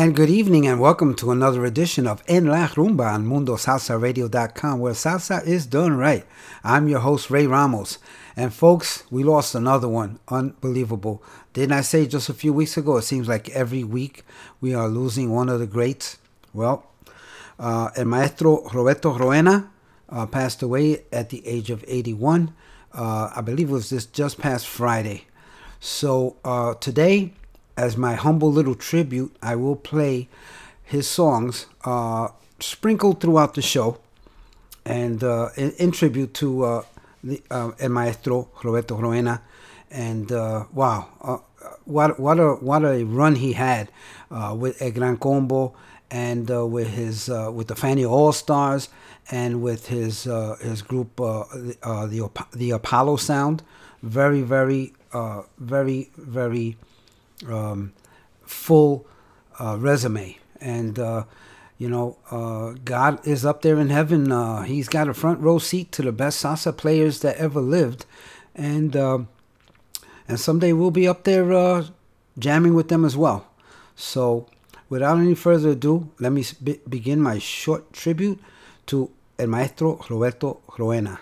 And good evening, and welcome to another edition of En La Rumba on MundoSalsaRadio.com, where salsa is done right. I'm your host, Ray Ramos. And folks, we lost another one. Unbelievable. Didn't I say just a few weeks ago? It seems like every week we are losing one of the greats. Well, uh, El Maestro Roberto Roena uh, passed away at the age of 81. Uh, I believe it was this just past Friday. So uh, today, as my humble little tribute, I will play his songs uh, sprinkled throughout the show, and uh, in, in tribute to uh, the uh, El Maestro Roberto Roena. And uh, wow, uh, what what a what a run he had with El Gran Combo and with his with the Fania All Stars and with his his group the the Apollo Sound. Very very very very um, full uh, resume. And, uh, you know, uh, God is up there in heaven. Uh, he's got a front row seat to the best salsa players that ever lived. And, uh, and someday we'll be up there uh, jamming with them as well. So, without any further ado, let me be- begin my short tribute to El Maestro Roberto Roena.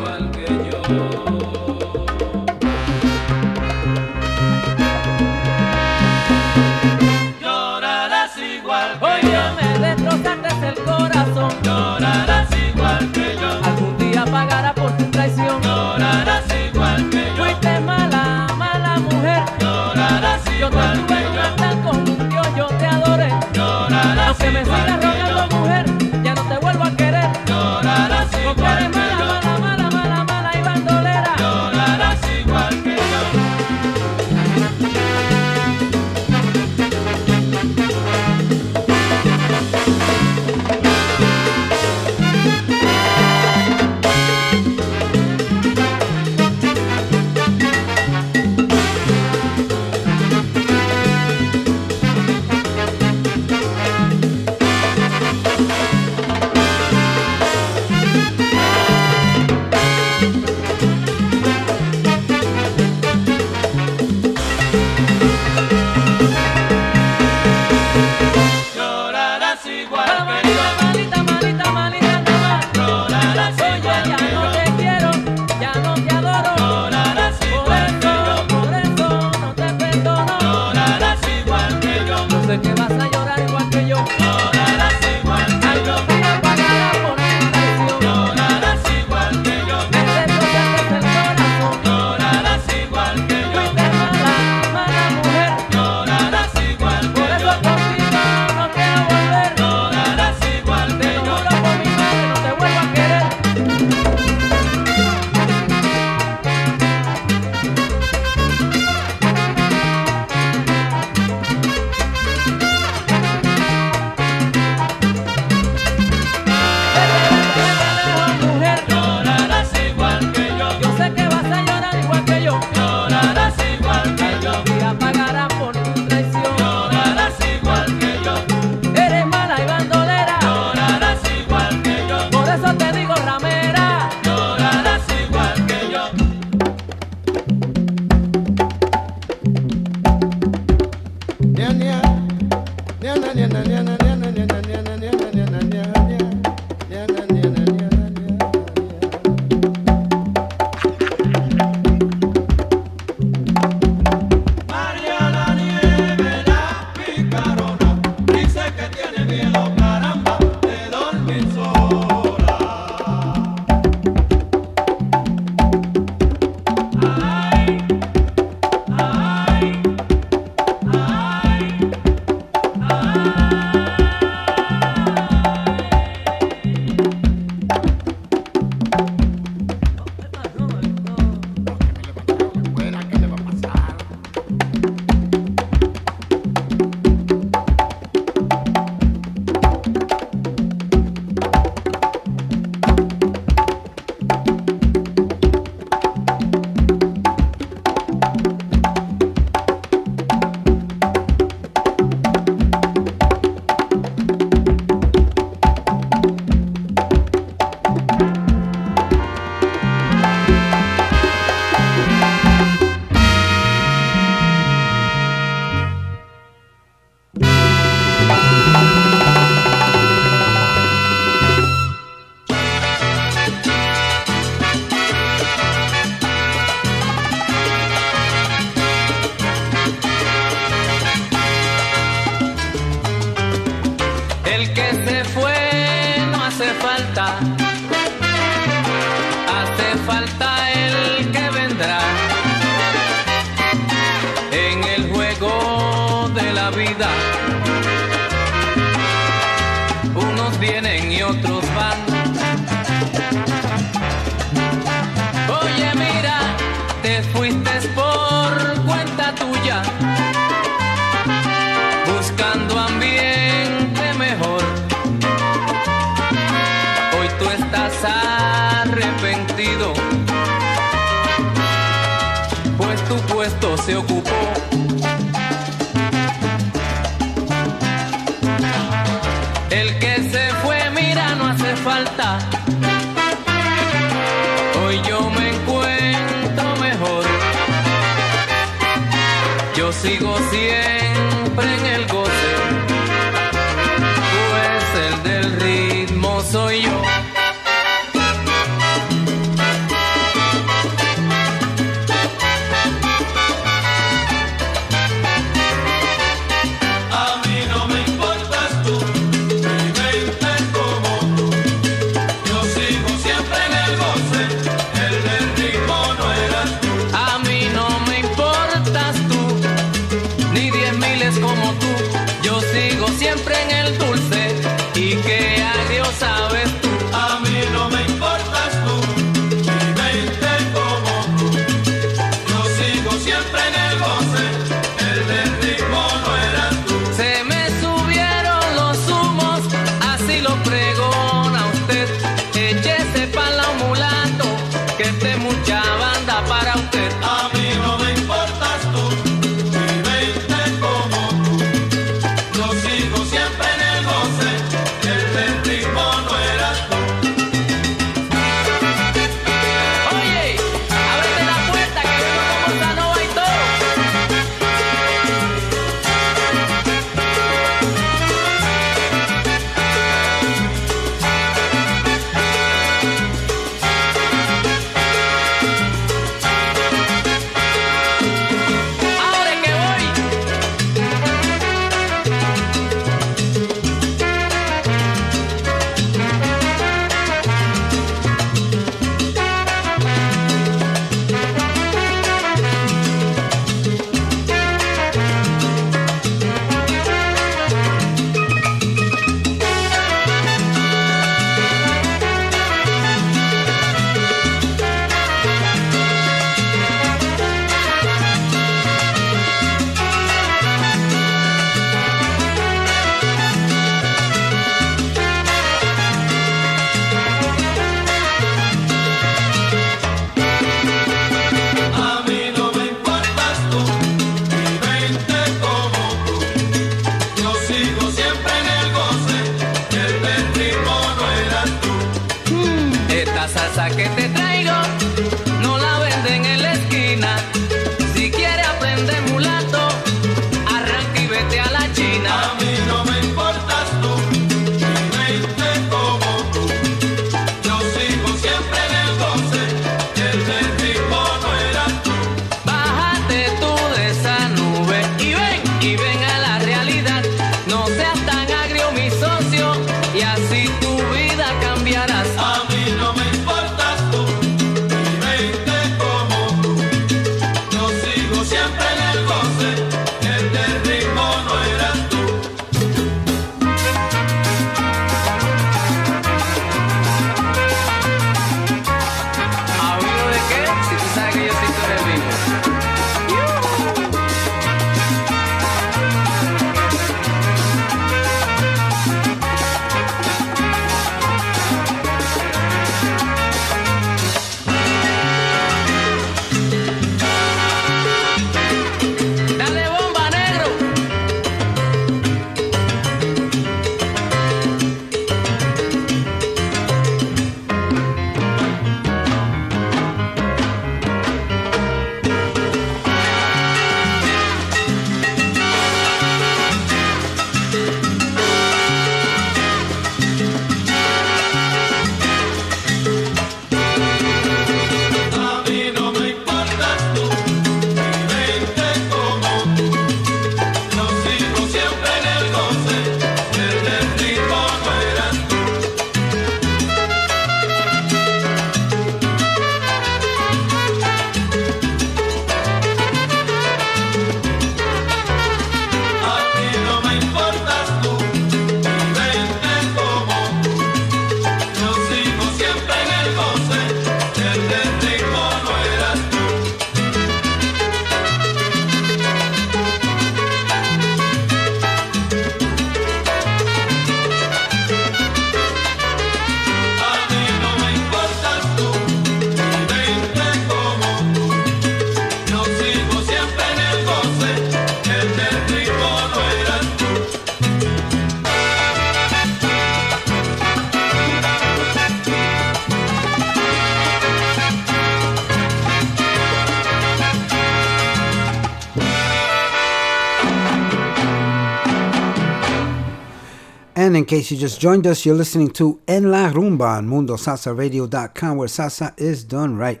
Case you just joined us, you're listening to En La Rumba on MundoSalsaRadio.com, where salsa is done right.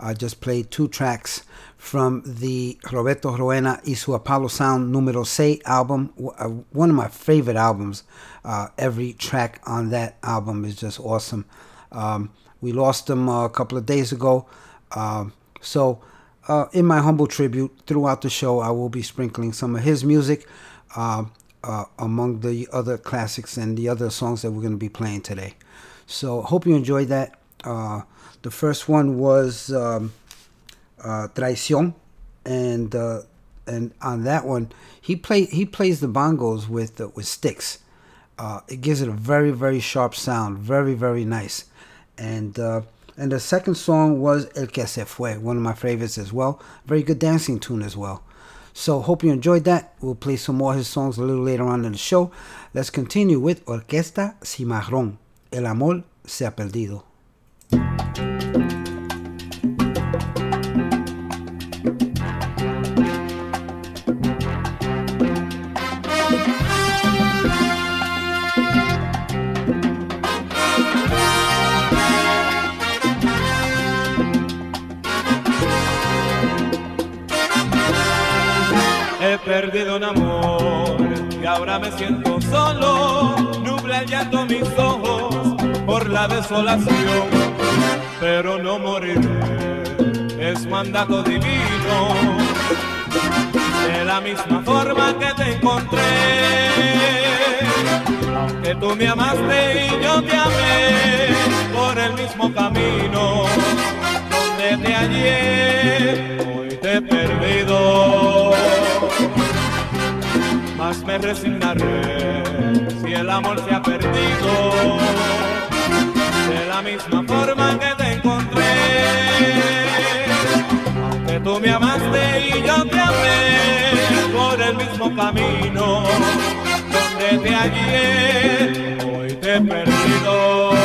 I just played two tracks from the Roberto Roena y su Apollo Sound Numero 6 album, uh, one of my favorite albums. Uh, every track on that album is just awesome. Um, we lost him uh, a couple of days ago. Um, so, uh, in my humble tribute, throughout the show, I will be sprinkling some of his music uh, uh, among the other classics and the other songs that we're going to be playing today. So, hope you enjoyed that. Uh, the first one was um, uh, Traición, and uh, and on that one, he play he plays the bongos with with sticks. it gives it a very very sharp sound, very very nice, and and the second song was El Que Se Fue, one of my favorites as well. Very good dancing tune as well. So hope you enjoyed that. We'll play some more of his songs a little later on in the show. Let's continue with Orquesta Cimarrón. El amor se ha perdido. Perdido un amor y ahora me siento solo. Nubla llanto mis ojos por la desolación. Pero no moriré, es mandato divino. De la misma forma que te encontré. Aunque tú me amaste y yo te amé por el mismo camino donde te hallé, hoy te he perdido. Más me resignaré si el amor se ha perdido. De la misma forma que te encontré, aunque tú me amaste y yo te amé por el mismo camino donde te hallé, hoy te he perdido.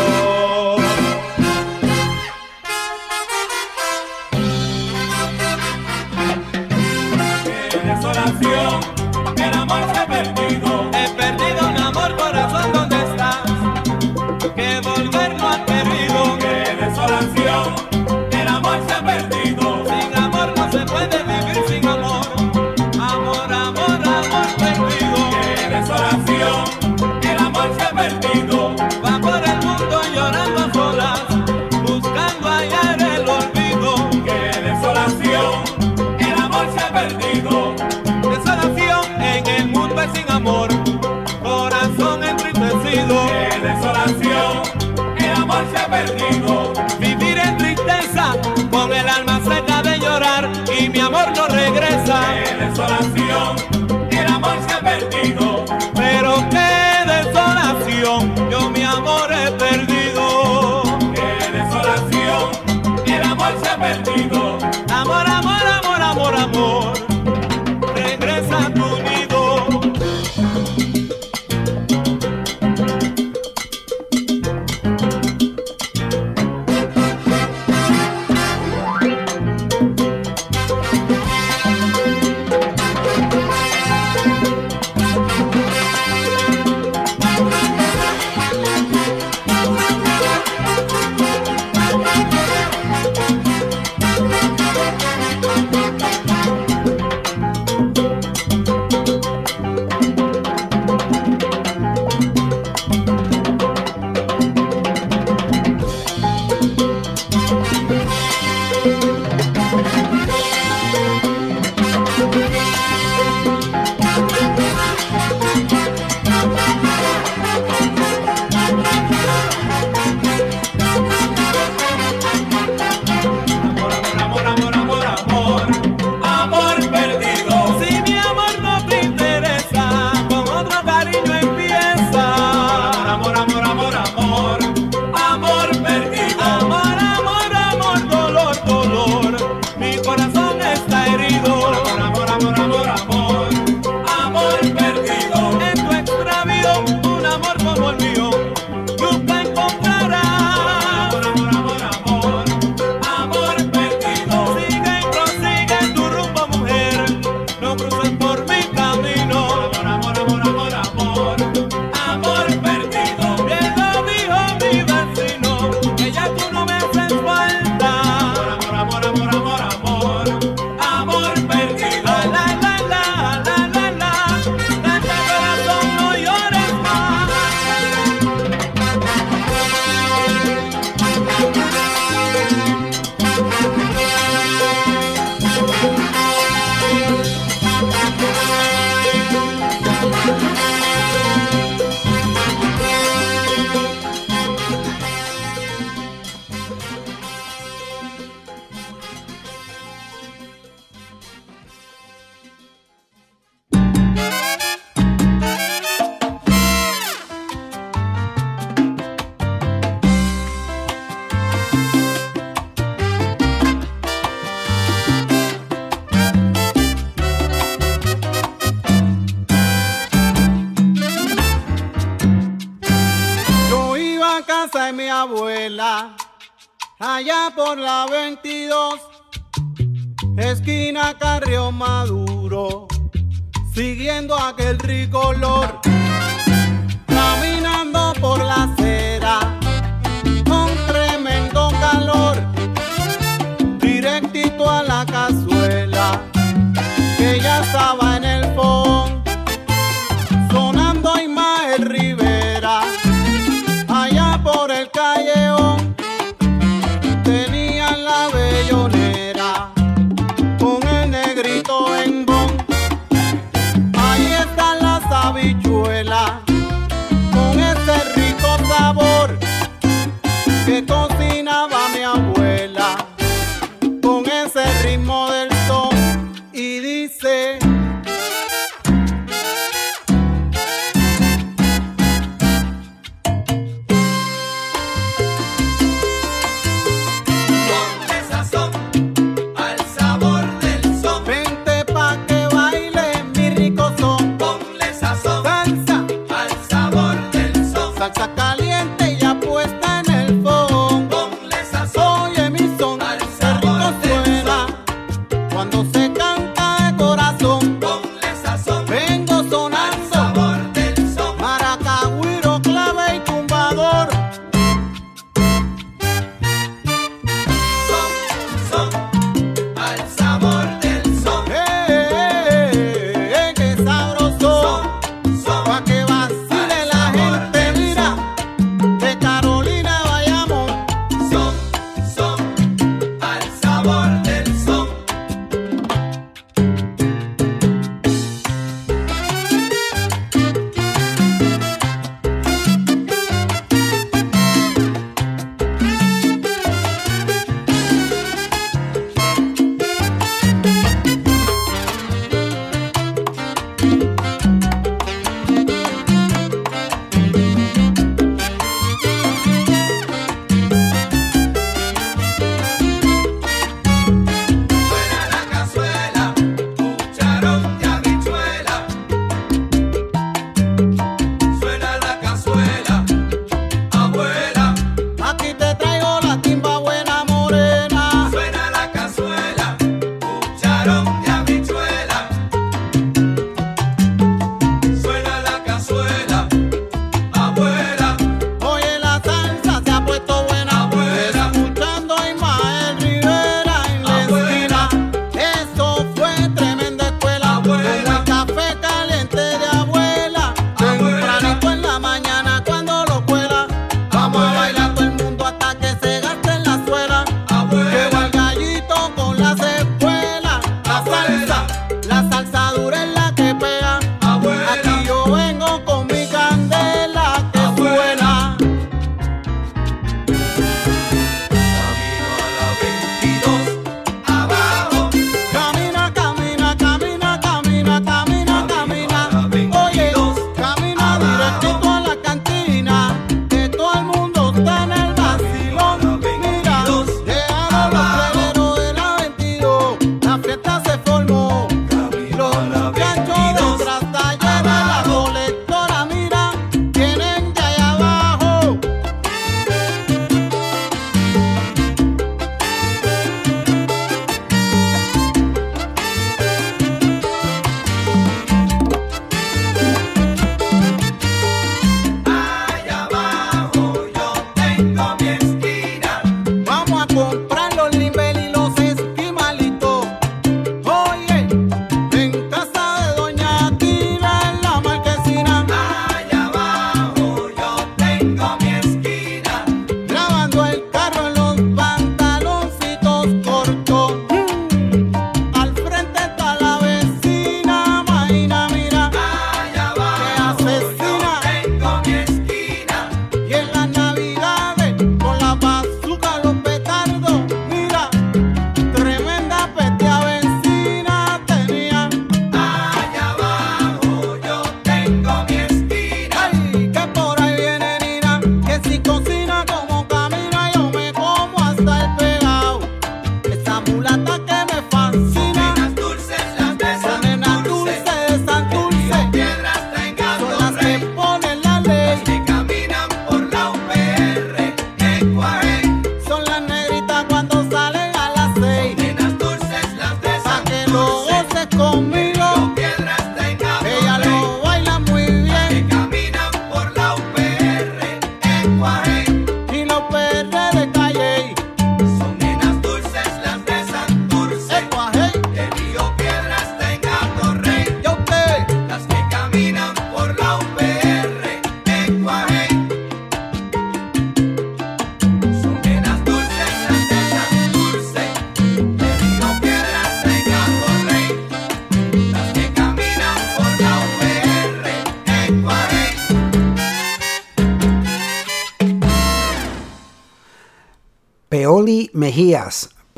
por la 22, esquina Carrión Maduro, siguiendo aquel ricolor, caminando por la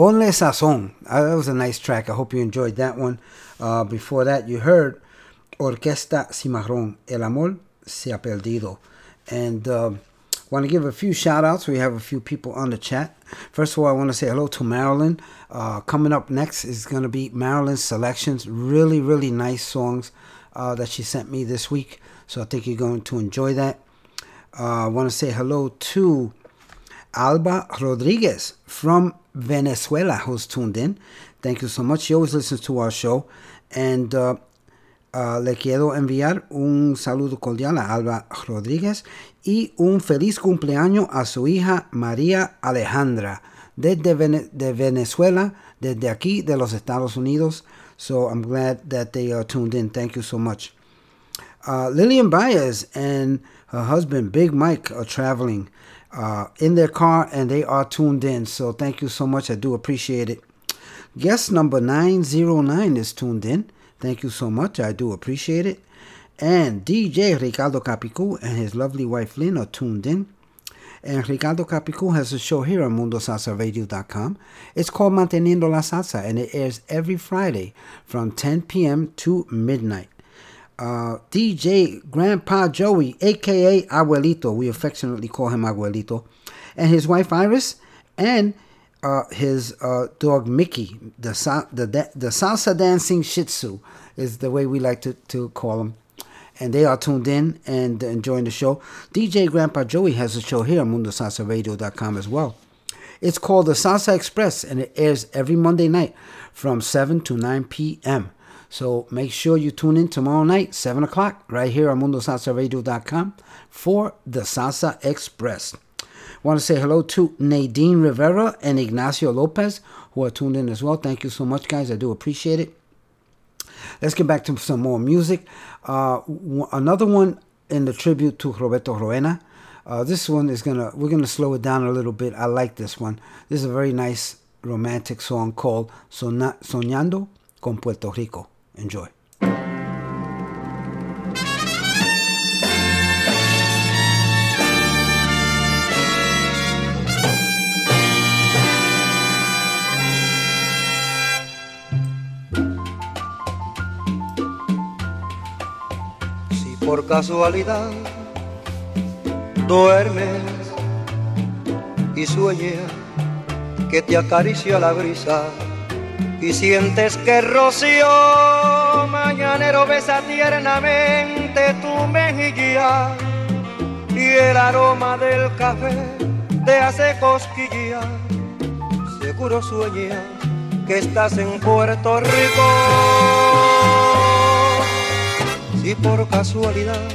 Ponle Sazón. Uh, that was a nice track. I hope you enjoyed that one. Uh, before that, you heard Orquesta Cimarrón, El Amor Se Ha Perdido. And uh, want to give a few shout outs. We have a few people on the chat. First of all, I want to say hello to Marilyn. Uh, coming up next is going to be Marilyn's selections. Really, really nice songs uh, that she sent me this week. So I think you're going to enjoy that. Uh, I want to say hello to Alba Rodriguez from Venezuela, who's tuned in. Thank you so much. She always listens to our show. And uh, uh, le quiero enviar un saludo cordial a Alba Rodríguez y un feliz cumpleaños a su hija María Alejandra desde Vene- de Venezuela, desde aquí de los Estados Unidos. So I'm glad that they are tuned in. Thank you so much. Uh, Lillian Baez and her husband Big Mike are traveling uh, in their car and they are tuned in. So thank you so much. I do appreciate it. Guest number 909 is tuned in. Thank you so much. I do appreciate it. And DJ Ricardo Capicu and his lovely wife Lynn are tuned in. And Ricardo Capicu has a show here on MundoSalsaRadio.com. It's called Manteniendo la Salsa and it airs every Friday from 10 p.m. to midnight. Uh, DJ Grandpa Joey, aka Abuelito, we affectionately call him Abuelito, and his wife Iris, and uh, his uh, dog Mickey, the, sa- the the salsa dancing Shih Tzu is the way we like to, to call him. And they are tuned in and enjoying the show. DJ Grandpa Joey has a show here on MundoSalsaRadio.com as well. It's called the Salsa Express and it airs every Monday night from 7 to 9 p.m. So make sure you tune in tomorrow night, 7 o'clock, right here on MundoSalsaRadio.com for the Salsa Express. Want to say hello to Nadine Rivera and Ignacio Lopez, who are tuned in as well. Thank you so much, guys. I do appreciate it. Let's get back to some more music. Uh, w- another one in the tribute to Roberto Roena. Uh, this one is gonna we're gonna slow it down a little bit. I like this one. This is a very nice romantic song called Sona- "Soñando con Puerto Rico." Enjoy. Si por casualidad duermes y sueñas que te acaricia la brisa y sientes que rocío mañanero besa tiernamente tu mejilla. Y el aroma del café te hace cosquilla, seguro sueñas que estás en Puerto Rico. Si por casualidad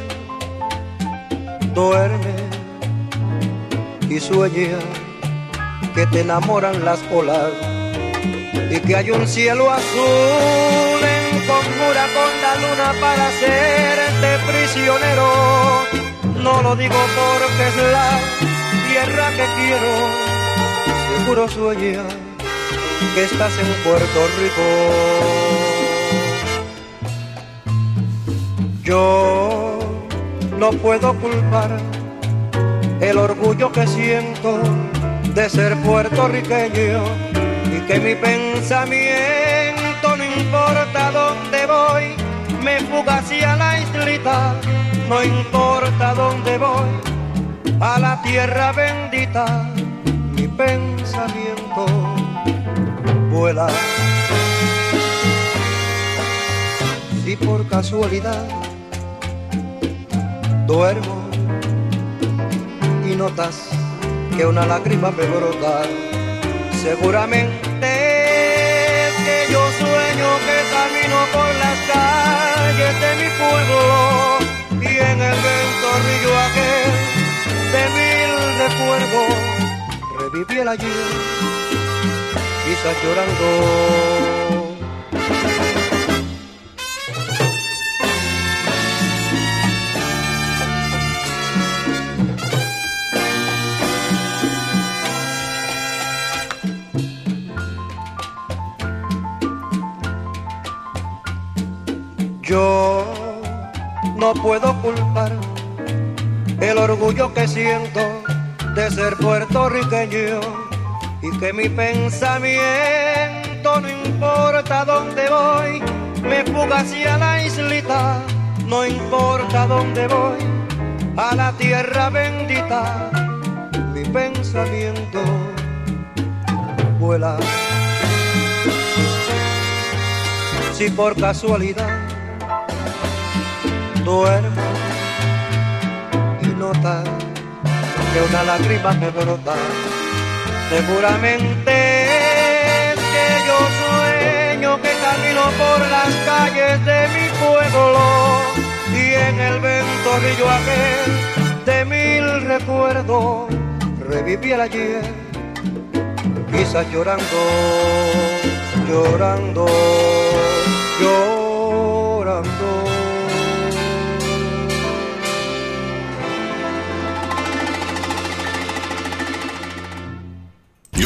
duermes y sueñas que te enamoran las olas y que hay un cielo azul en conjura con la luna para hacerte prisionero. No lo digo porque es la tierra que quiero, seguro sueñas que estás en Puerto Rico. Yo no puedo culpar el orgullo que siento de ser puertorriqueño y que mi pensamiento no importa dónde voy, me fuga hacia la islita, no importa dónde voy, a la tierra bendita, mi pensamiento vuela. Si por casualidad duermo y notas que una lágrima me brota, seguramente es que yo sueño que camino por las calles de mi pueblo y en el ventorrillo aquel de mil recuerdos reviví el ayer, quizás llorando. Yo no puedo culpar el orgullo que siento de ser puertorriqueño y que mi pensamiento no importa dónde voy, me fuga hacia la islita, no importa dónde voy, a la tierra bendita, mi pensamiento vuela. Si por casualidad duermo y notas que una lágrima me brota, seguramente es que yo sueño que camino por las calles de mi pueblo y en el ventorrillo aquel de mil recuerdos reviví el ayer, quizás llorando, llorando, llorando.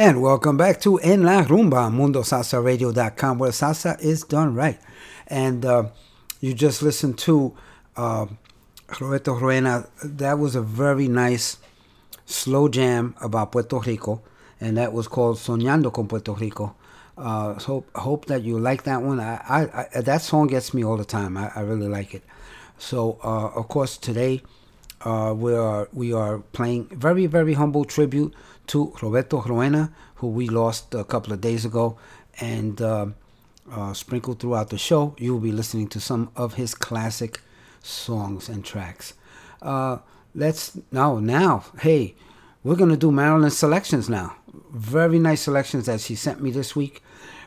And welcome back to En La Rumba, MundoSalsaRadio.com, where salsa is done right. And uh, you just listened to uh, Roberto Roena. That was a very nice slow jam about Puerto Rico, and that was called Soñando con Puerto Rico. Uh, hope that you like that one. I, I that song gets me all the time. I, I really like it. So uh, of course today uh, we are we are playing very very humble tribute to Roberto Roena, who we lost a couple of days ago, and uh, uh, sprinkled throughout the show, you will be listening to some of his classic songs and tracks. Uh, let's now now hey, we're gonna do Marilyn selections now. Very nice selections that she sent me this week.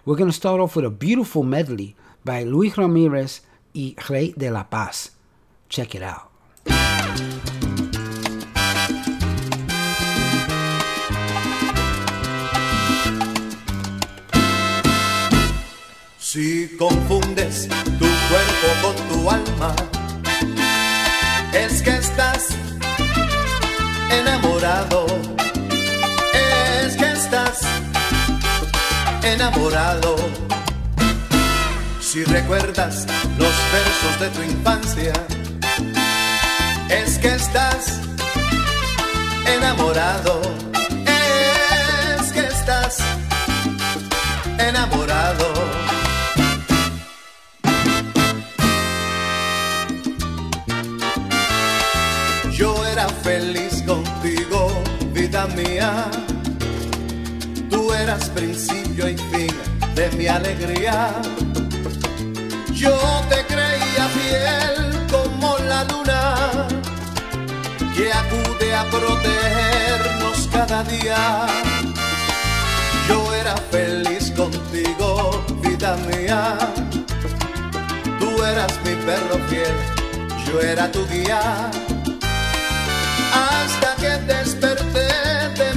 We're gonna start off with a beautiful medley by Luis Ramirez y Ray de la Paz. Check it out. Si confundes tu cuerpo con tu alma, es que estás enamorado. Es que estás enamorado. Si recuerdas los versos de tu infancia, es que estás enamorado. Es que estás enamorado. Principio y fin de mi alegría. Yo te creía fiel como la luna que acude a protegernos cada día. Yo era feliz contigo, vida mía. Tú eras mi perro fiel, yo era tu guía hasta que desperté de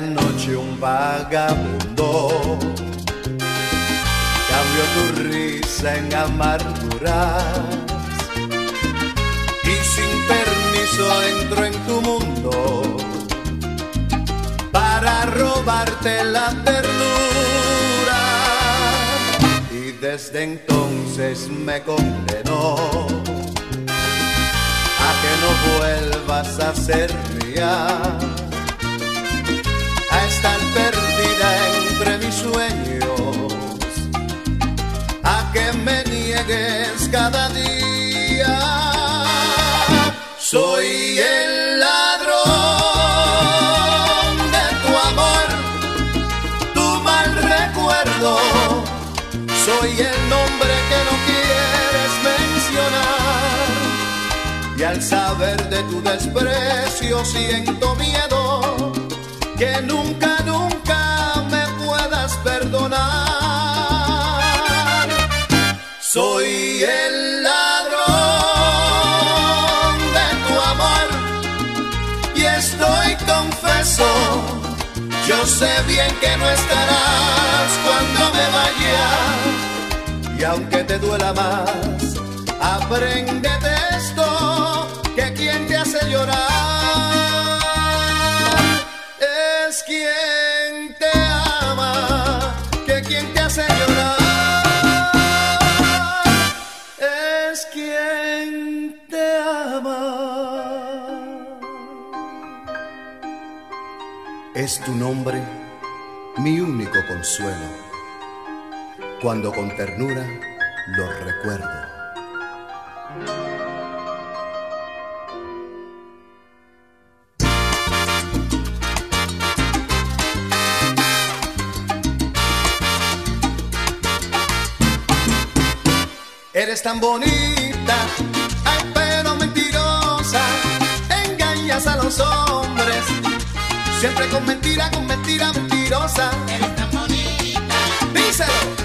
noche un vagabundo cambió tu risa en amarguras y sin permiso entró en tu mundo para robarte la ternura y desde entonces me condenó ser mía. Estar perdida entre mis sueños, a que me niegues cada día. Soy el ladrón de tu amor, tu mal recuerdo. Soy el nombre que no quieres mencionar. Y al saber de tu desprecio siento miedo que nunca, nunca me puedas perdonar. Soy el ladrón de tu amor y estoy confeso. Yo sé bien que no estarás cuando me vaya y aunque te duela más, apréndete esto que quien te hace llorar quien te ama, que quien te hace llorar es quien te ama. Es tu nombre mi único consuelo. Cuando con ternura lo recuerdo. Eres tan bonita, ay, pero mentirosa. Engañas a los hombres, siempre con mentira, con mentira mentirosa. Eres tan bonita, díselo,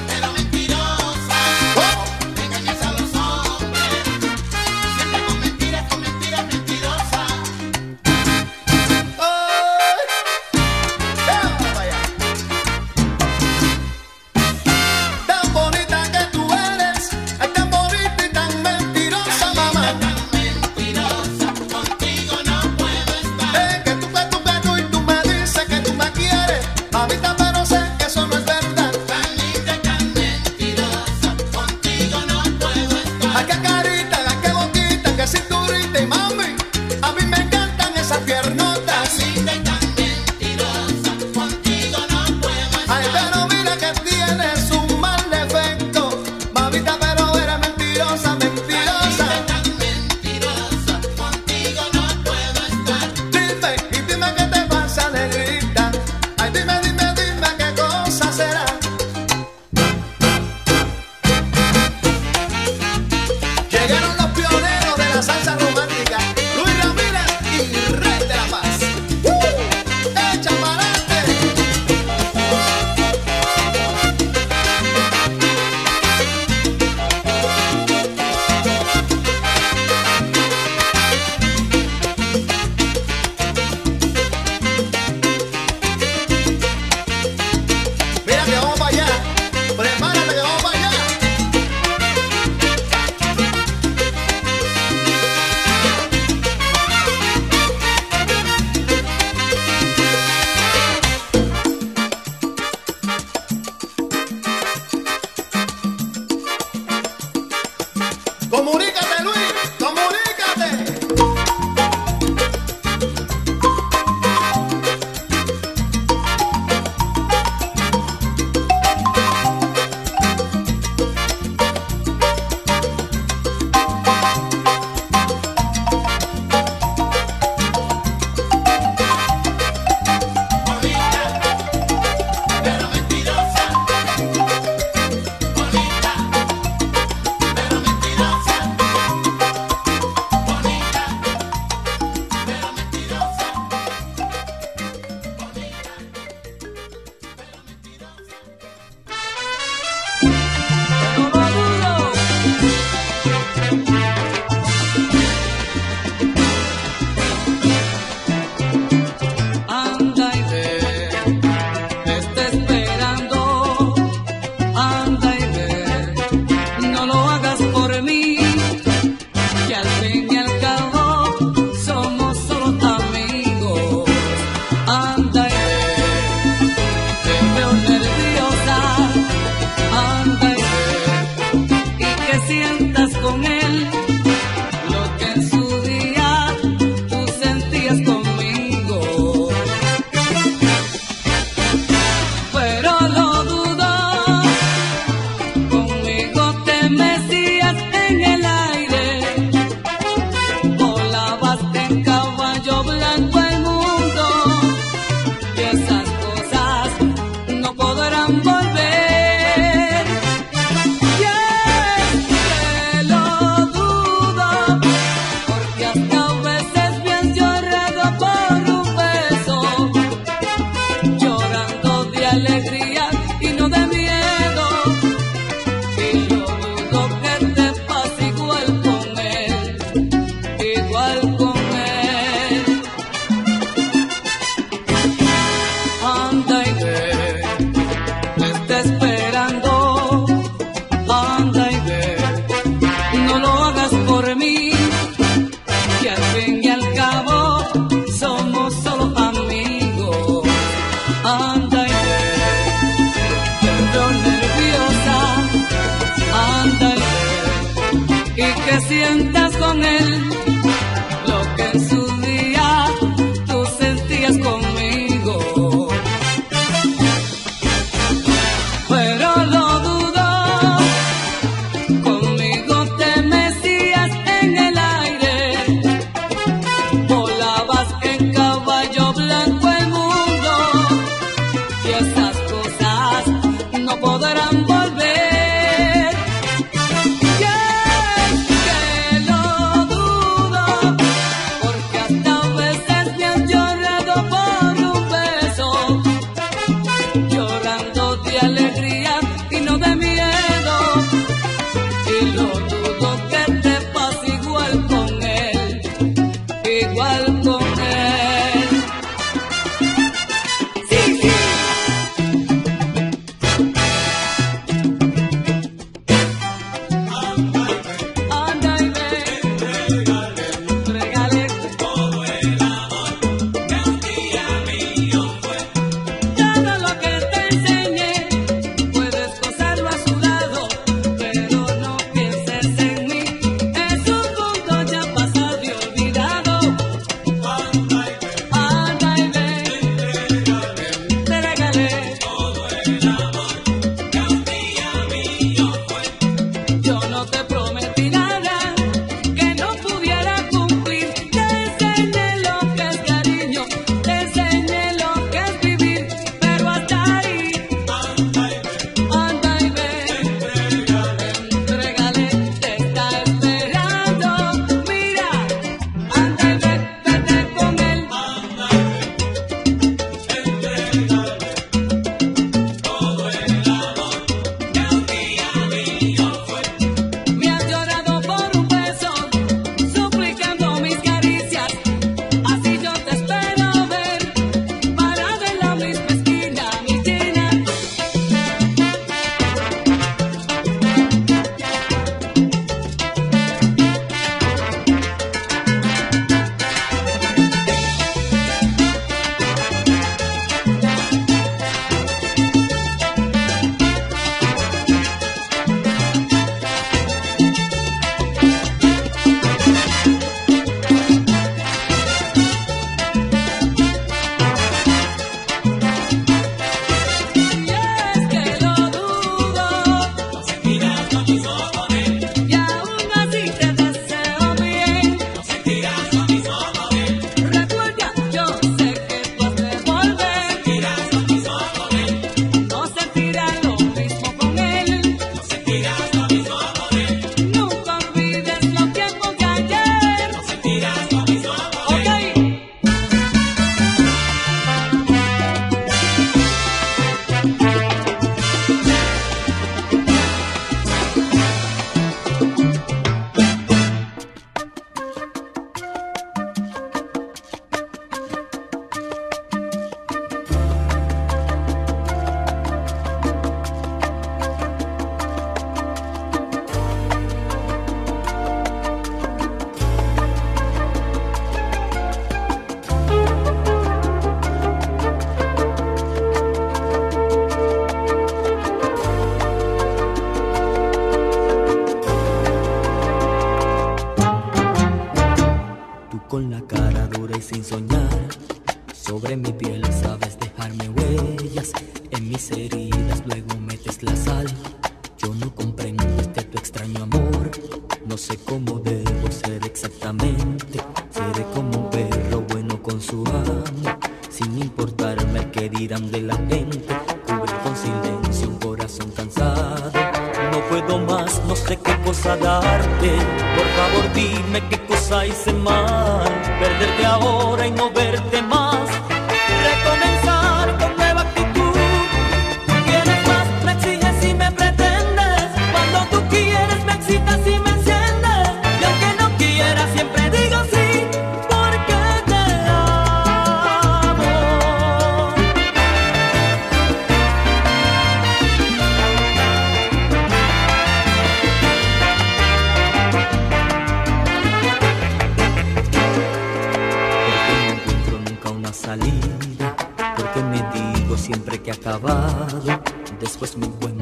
porque me digo siempre que ha acabado, después me encuentro.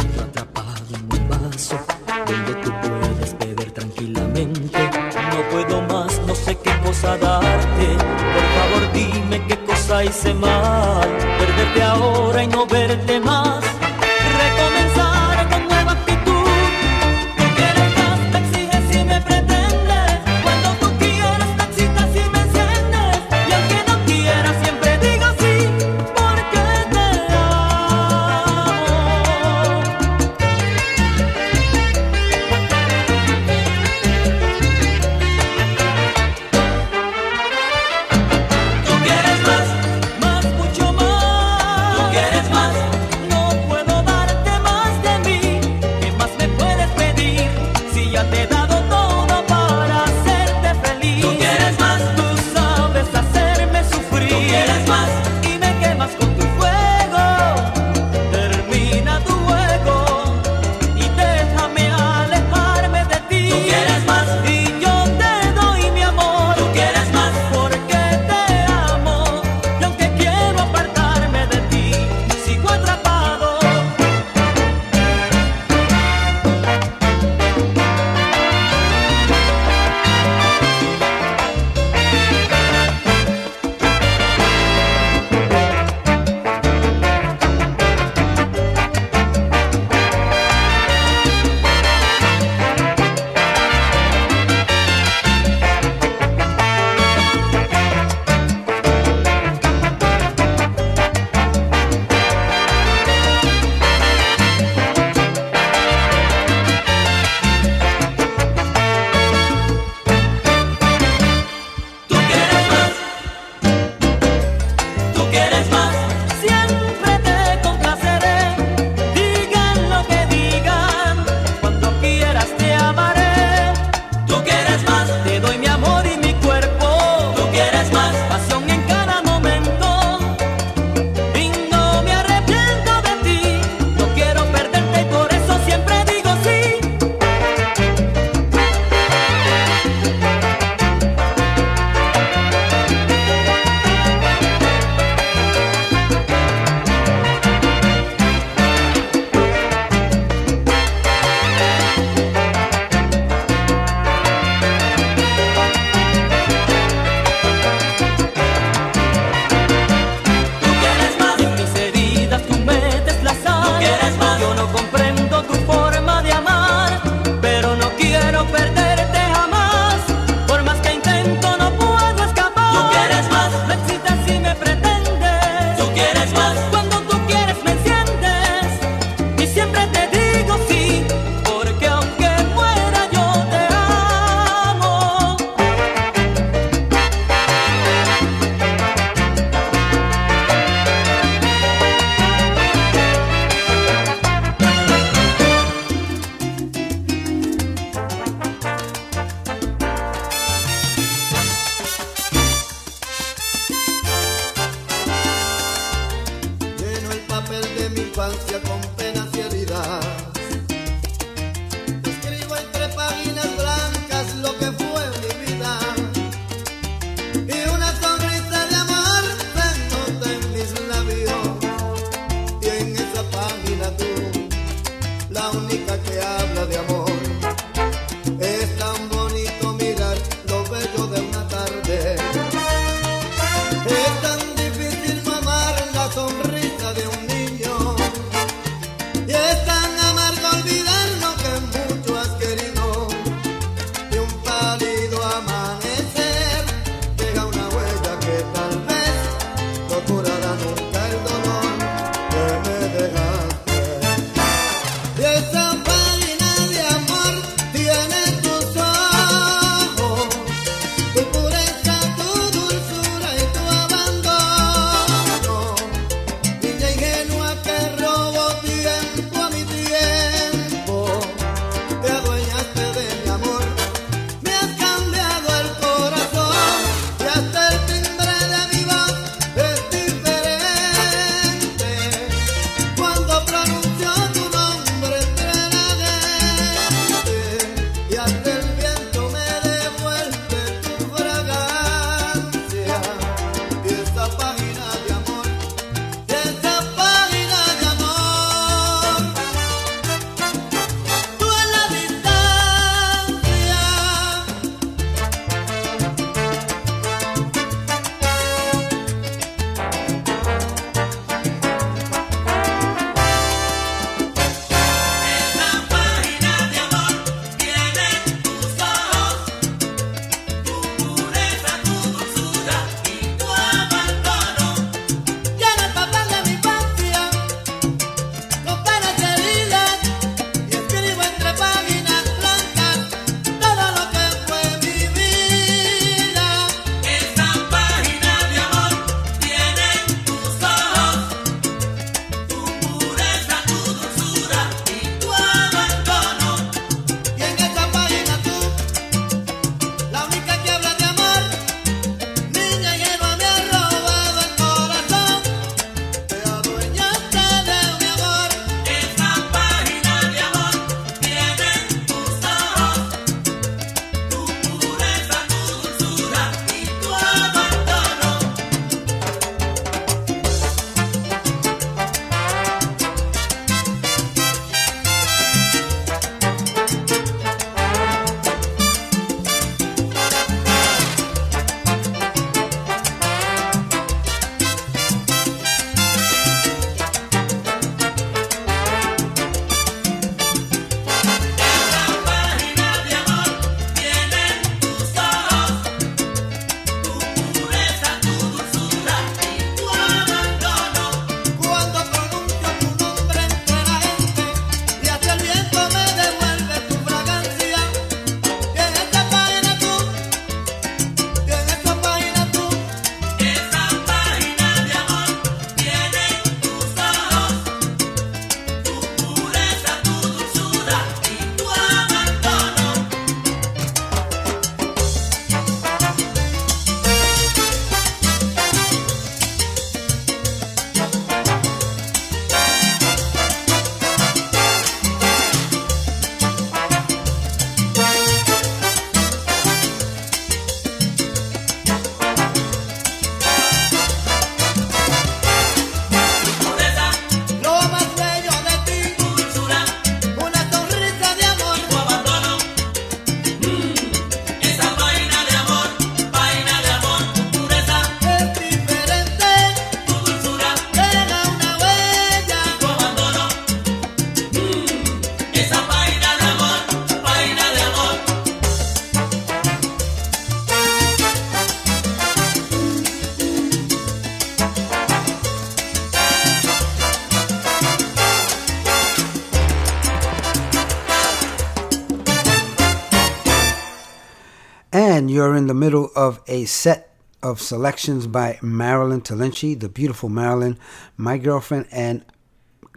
In the middle of a set of selections by Marilyn Talinchi, the beautiful Marilyn, my girlfriend and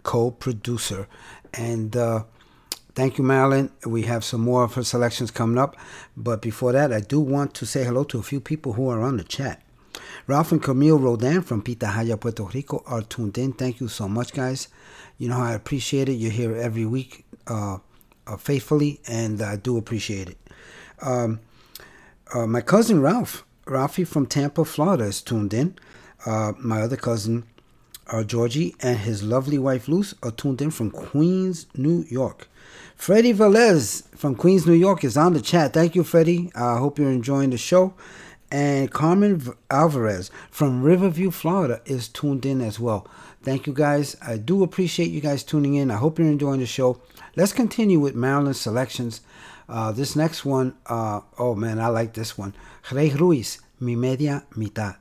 co-producer. And uh, thank you, Marilyn. We have some more of her selections coming up. But before that, I do want to say hello to a few people who are on the chat. Ralph and Camille Rodan from Pita Pitahaya, Puerto Rico are tuned in. Thank you so much, guys. You know, I appreciate it. You're here every week uh, uh, faithfully, and I do appreciate it. Um, uh, my cousin Ralph, Ralphie from Tampa, Florida, is tuned in. Uh, my other cousin, uh, Georgie, and his lovely wife Luz are tuned in from Queens, New York. Freddie Velez from Queens, New York is on the chat. Thank you, Freddie. I hope you're enjoying the show. And Carmen Alvarez from Riverview, Florida is tuned in as well. Thank you guys. I do appreciate you guys tuning in. I hope you're enjoying the show. Let's continue with Marilyn selections. Uh, this next one, uh, oh man, I like this one. Rey Ruiz, Mi Media Mitad.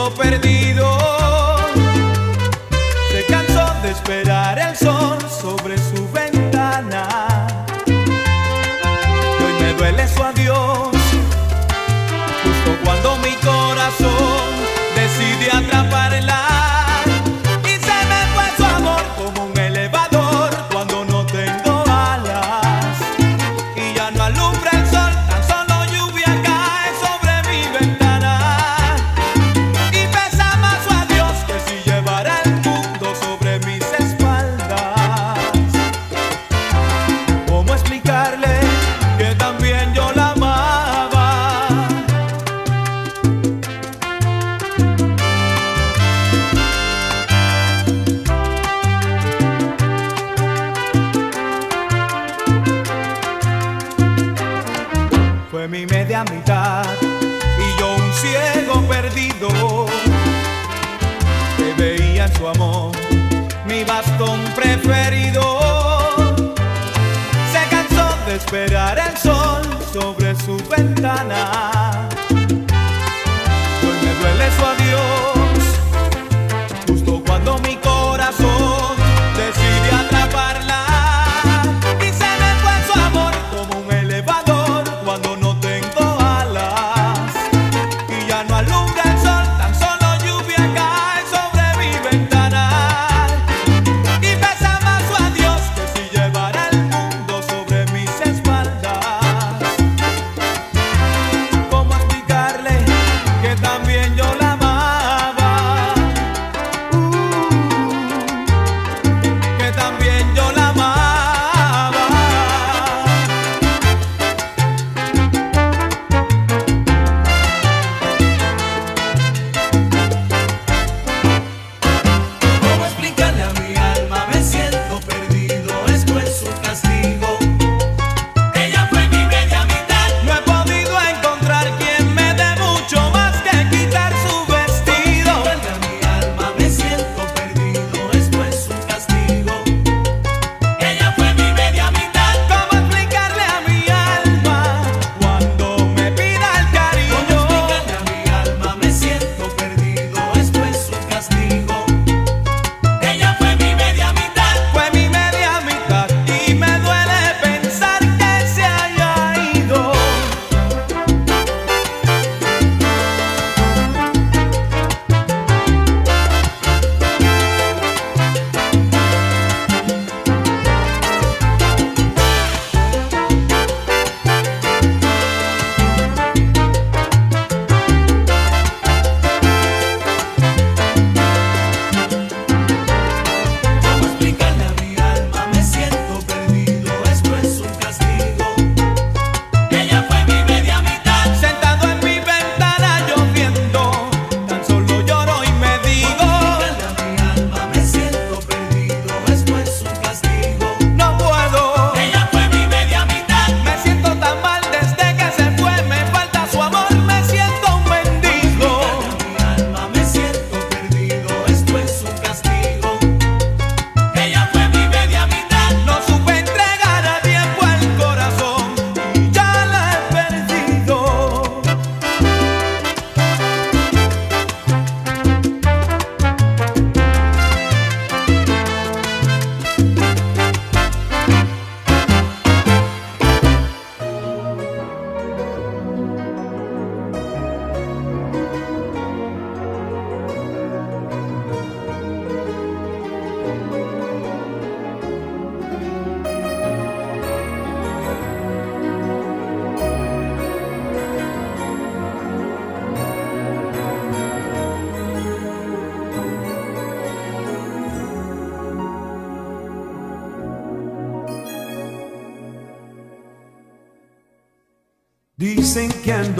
puedo perder.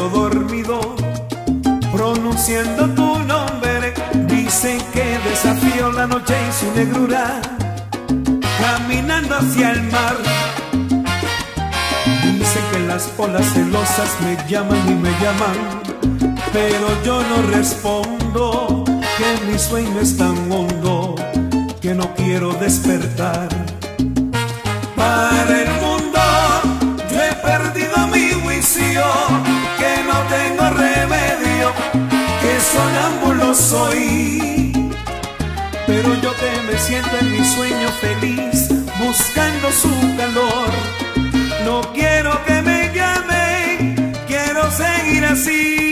dormido pronunciando tu nombre. Dicen que desafió la noche y su negrura, caminando hacia el mar. Dicen que las olas celosas me llaman y me llaman, pero yo no respondo, que mi sueño es tan hondo, que no quiero despertar. Para el mundo sonámbulo soy, pero yo que me siento en mi sueño feliz, buscando su calor. No quiero que me llamen, quiero seguir así.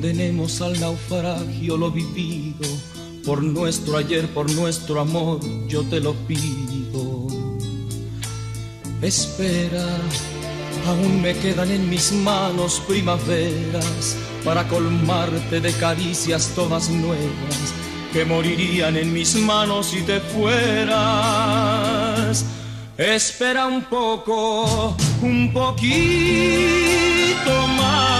condenemos al naufragio lo vivido. Por nuestro ayer, por nuestro amor, yo te lo pido. Espera, aún me quedan en mis manos primaveras para colmarte de caricias todas nuevas que morirían en mis manos si te fueras. Espera un poco, un poquito más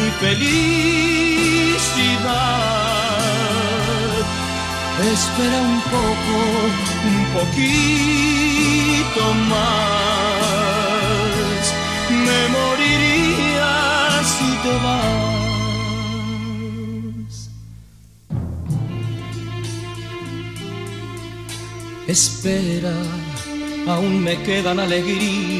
mi felicidad. Espera un poco, un poquito más. Me moriría si te vas. Espera, aún me quedan alegrías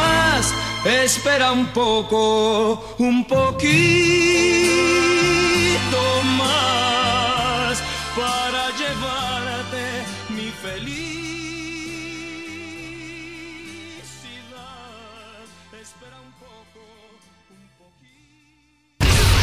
Espera un poco, un poquito más para llevarte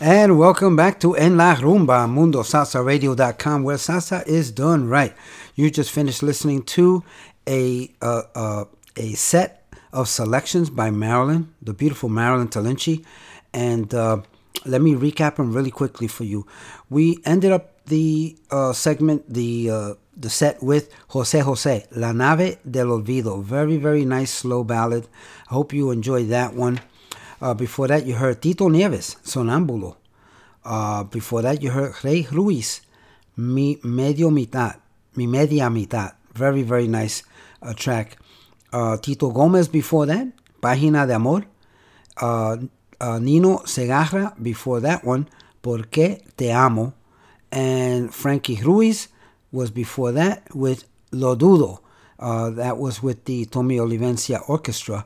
And welcome back to En La Rumba, MundoSalsaRadio.com, where salsa is done right. You just finished listening to a uh, uh, a set of selections by Marilyn, the beautiful Marilyn Talinci, and uh, let me recap them really quickly for you. We ended up the uh, segment, the uh, the set with Jose Jose, La Nave del Olvido. Very, very nice slow ballad. I hope you enjoyed that one. Uh, before that, you heard Tito Nieves, Sonambulo. Uh, before that, you heard Rey Ruiz, Mi Medio Mitad, Mi Media Mitad. Very, very nice uh, track. Uh, Tito Gomez before that, Página de Amor. Uh, Nino Segarra before that one, Por qué Te Amo. And Frankie Ruiz was before that with Lo Dudo. That was with the Tommy Olivencia Orchestra.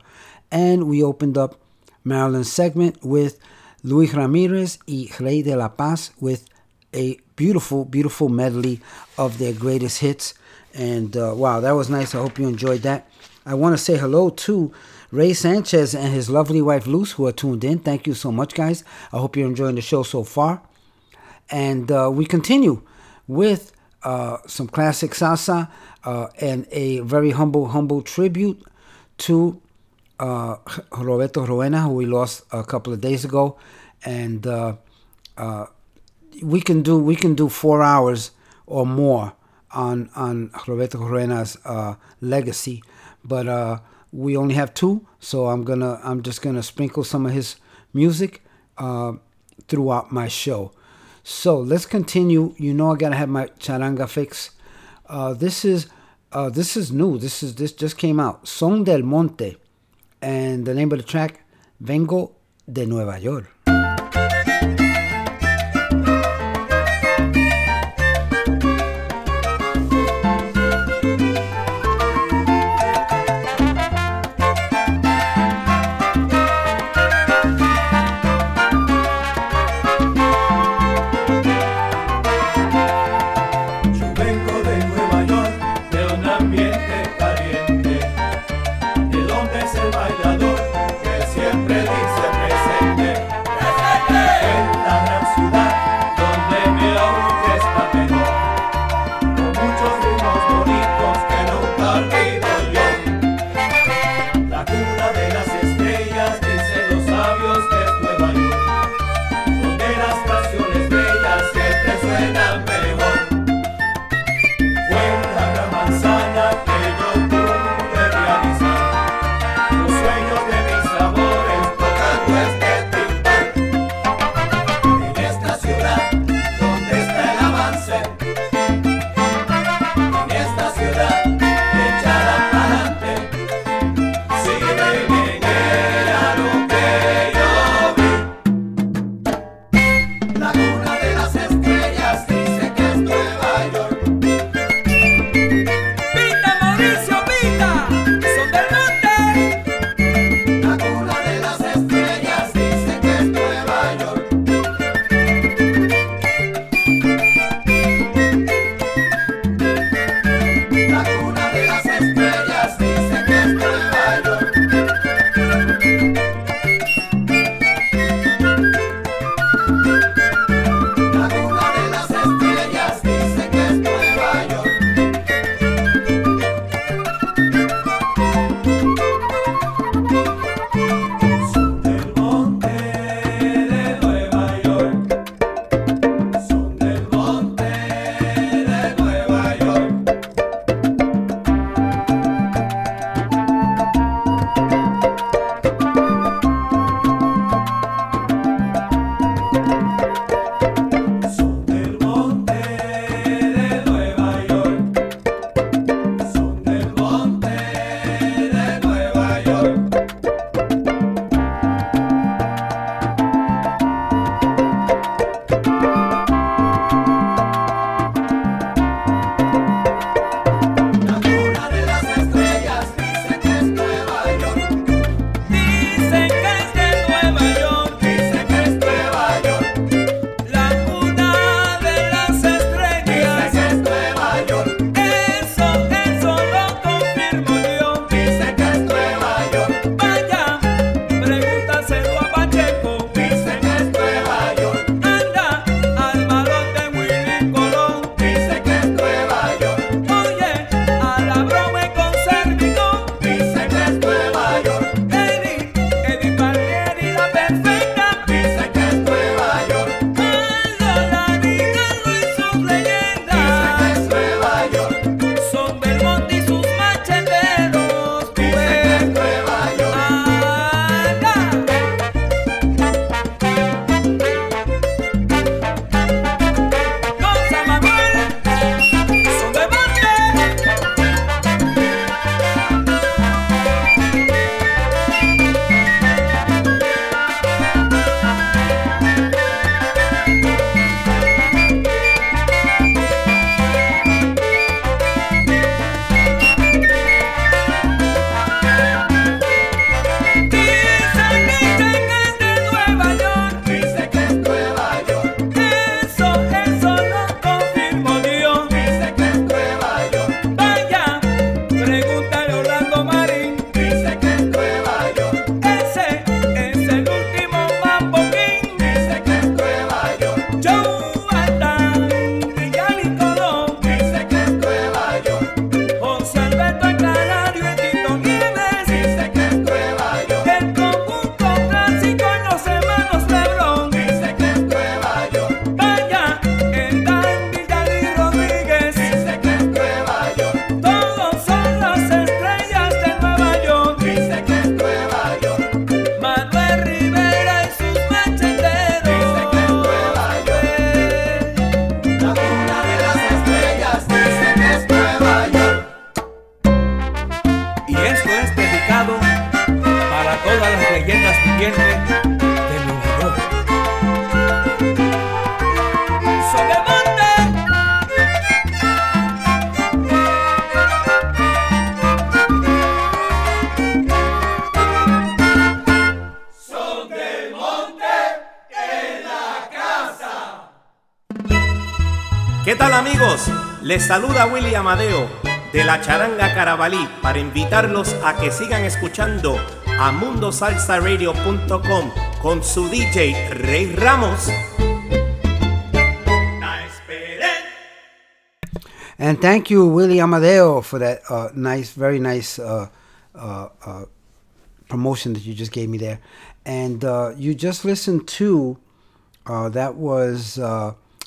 And we opened up Marilyn's segment with Luis Ramirez y Ray de la Paz with a beautiful, beautiful medley of their greatest hits. And uh, wow, that was nice. I hope you enjoyed that. I want to say hello to Ray Sanchez and his lovely wife Luz, who are tuned in. Thank you so much, guys. I hope you're enjoying the show so far. And uh, we continue with uh, some classic salsa uh, and a very humble, humble tribute to uh, Roberto Roena, who we lost a couple of days ago, and uh, uh, we can do we can do four hours or more on on Roberto Roena's uh, legacy, but uh, we only have two, so I'm gonna I'm just gonna sprinkle some of his music uh, throughout my show. So let's continue. You know I gotta have my charanga fix. this is this is new. This is this just came out. Son del Monte and the name of the track, Vengo de Nueva York. Jabalí para invitarlos a que sigan escuchando a mundosalsaradio.com con su DJ Rey Ramos. And thank you, Willie Amadeo, for that uh, nice, very nice uh, uh, promotion that you just gave me there. And you just listened to that was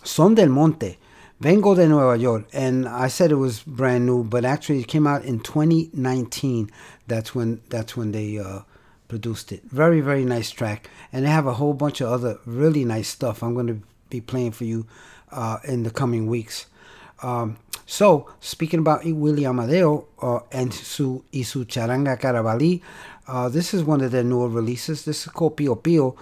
Son del Monte Vengo de Nueva York, and I said it was brand new, but actually it came out in 2019. That's when that's when they uh, produced it. Very very nice track, and they have a whole bunch of other really nice stuff. I'm going to be playing for you uh, in the coming weeks. Um, so speaking about Willie Amadeo uh, and su y charanga carabalí, uh, this is one of their newer releases. This is called Pio Pio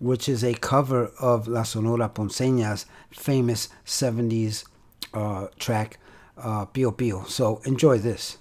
which is a cover of La Sonora Ponceña's famous 70s uh, track, uh, Pio Pio. So enjoy this.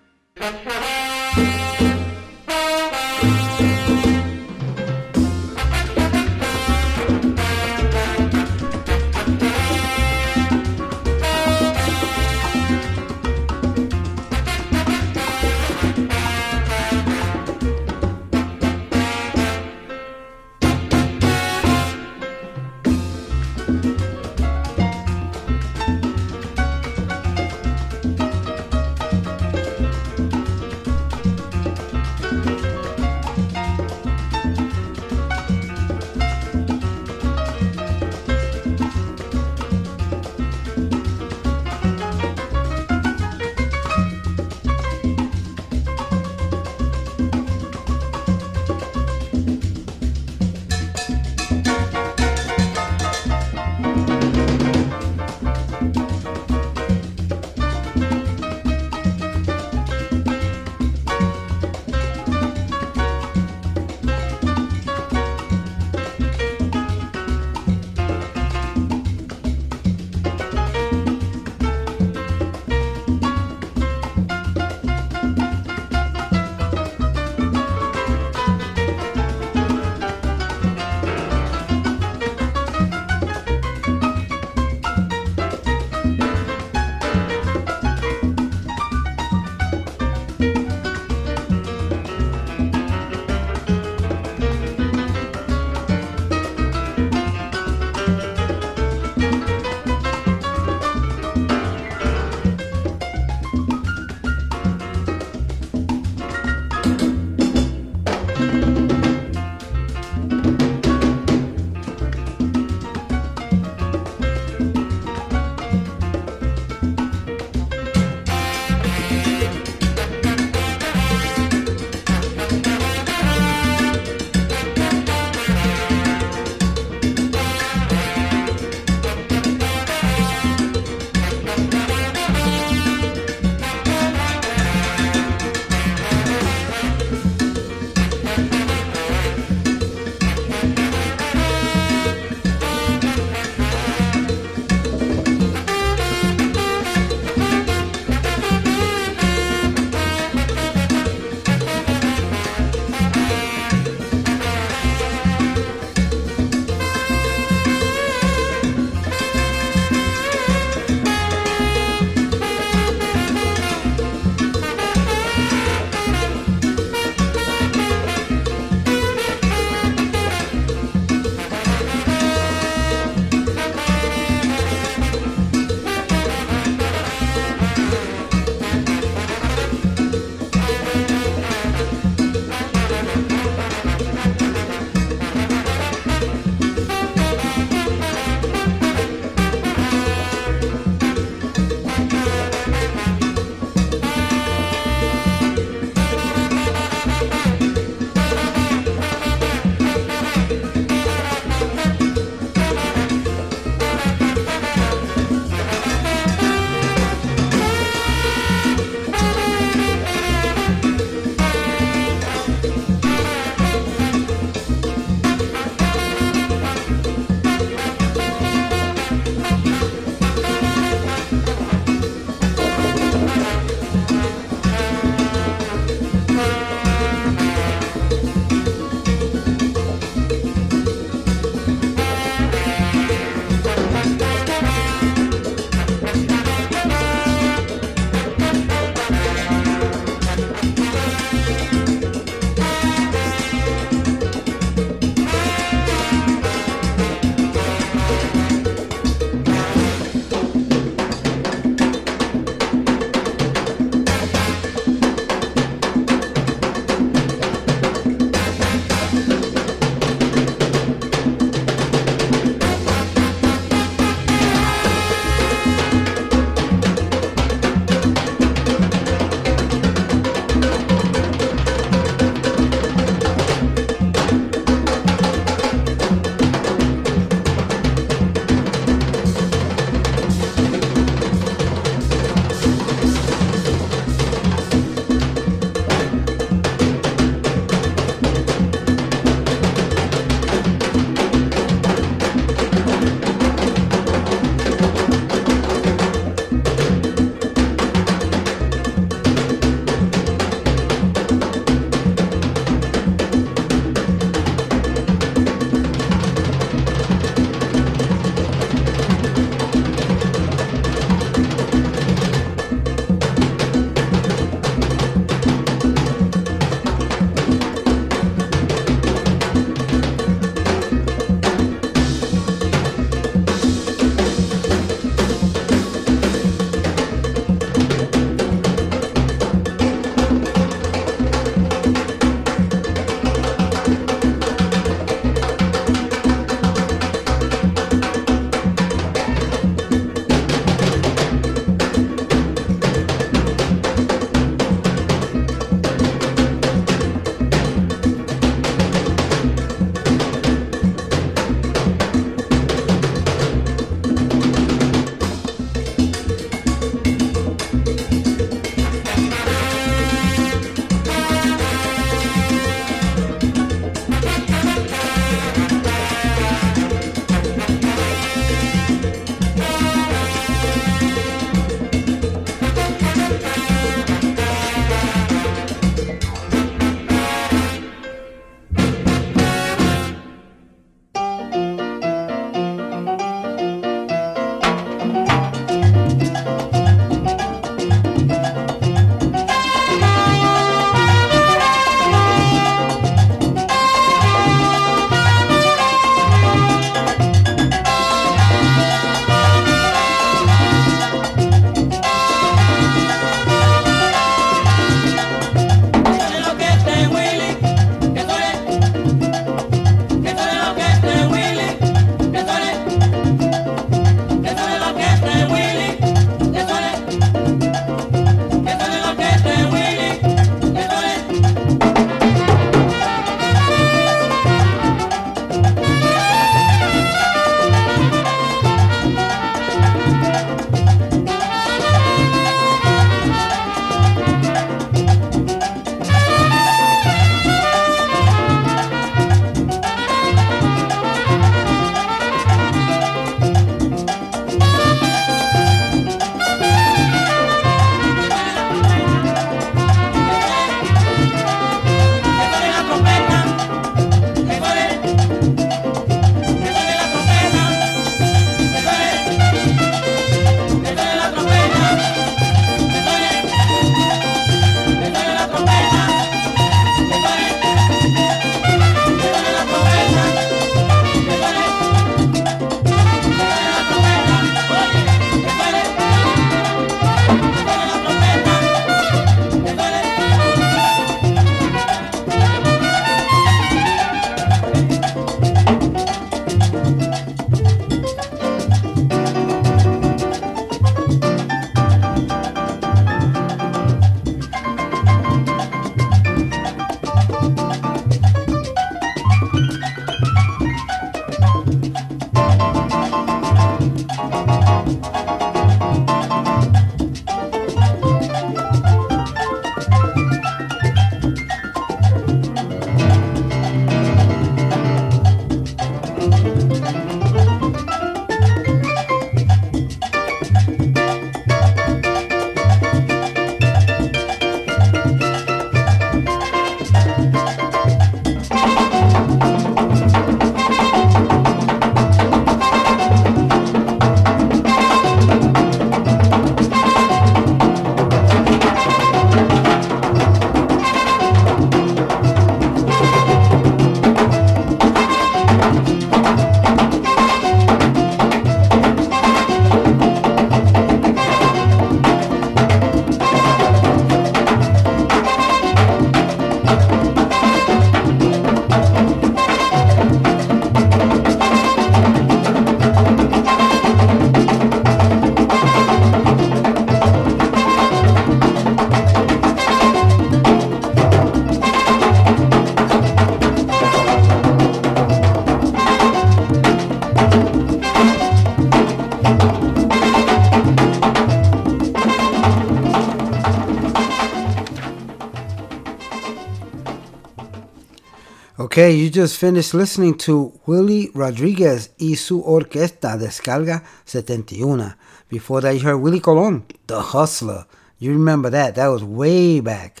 Okay, you just finished listening to Willie Rodriguez y su orquesta Descarga 71. Before that, you heard Willie Colon, The Hustler. You remember that. That was way back.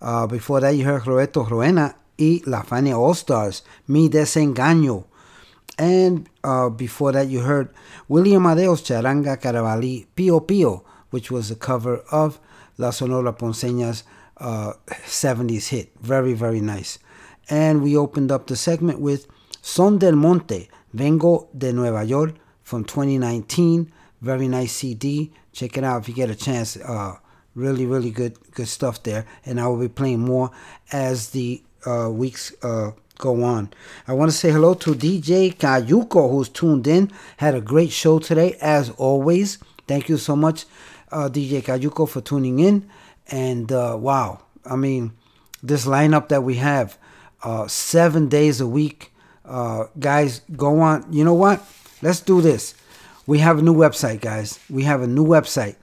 Uh, before that, you heard Roberto Roena y La Fania All Stars, Mi Desengaño. And uh, before that, you heard William Adeo's Charanga Caravali Pio Pio, which was a cover of La Sonora Ponceña's uh, 70s hit. Very, very nice. And we opened up the segment with Son del Monte, Vengo de Nueva York from 2019. Very nice CD. Check it out if you get a chance. Uh, really, really good, good stuff there. And I will be playing more as the uh, weeks uh, go on. I want to say hello to DJ Kayuko who's tuned in. Had a great show today, as always. Thank you so much, uh, DJ Kayuko, for tuning in. And uh, wow, I mean, this lineup that we have, uh, seven days a week. Uh, guys, go on. You know what? Let's do this. We have a new website, guys. We have a new website.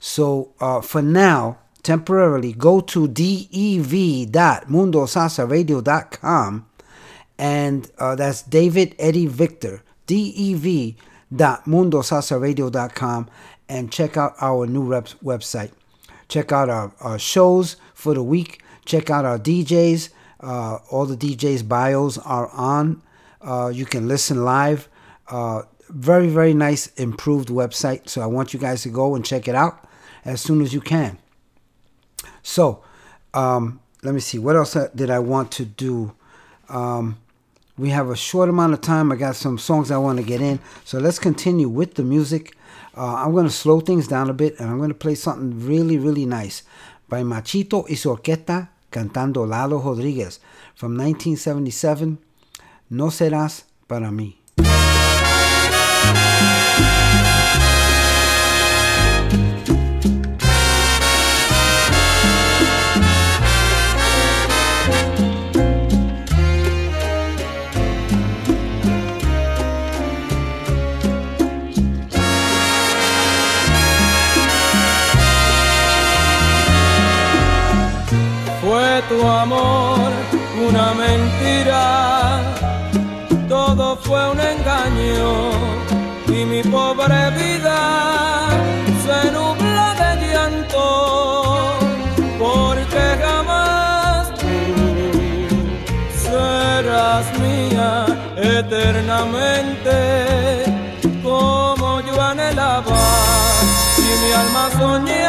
So uh, for now, temporarily, go to dev.mundosalsaradio.com and uh, that's David Eddie Victor, dev.mundosalsaradio.com and check out our new reps website. Check out our, our shows for the week. Check out our DJs. Uh, all the DJs' bios are on. Uh, you can listen live. Uh, very, very nice, improved website. So I want you guys to go and check it out as soon as you can. So, um, let me see. What else did I want to do? Um, we have a short amount of time. I got some songs I want to get in. So let's continue with the music. Uh, I'm going to slow things down a bit and I'm going to play something really, really nice by Machito y su orquesta cantando Lalo Rodriguez from 1977. No serás para mí. Eternamente como yo anhelaba y mi alma soñaba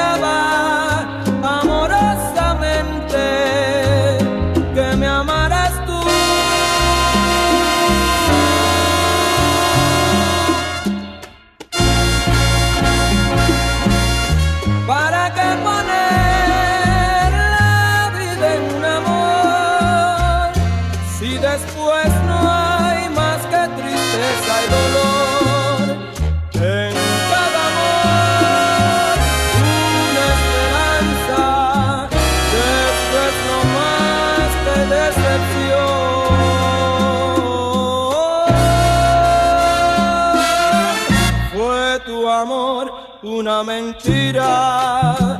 mentira,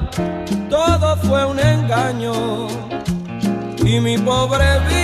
todo fue un engaño y mi pobre vida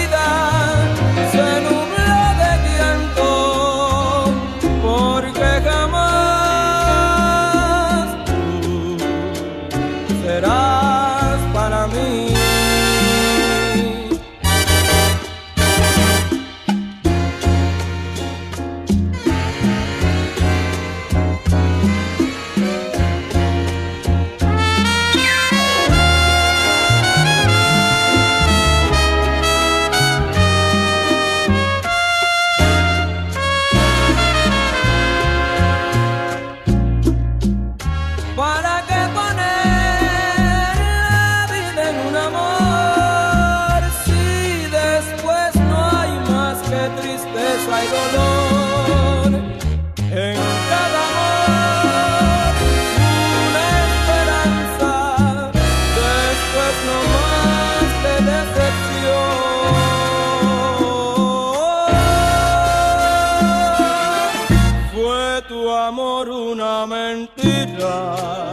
tu amor una mentira,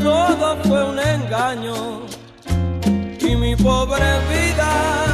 todo fue un engaño y mi pobre vida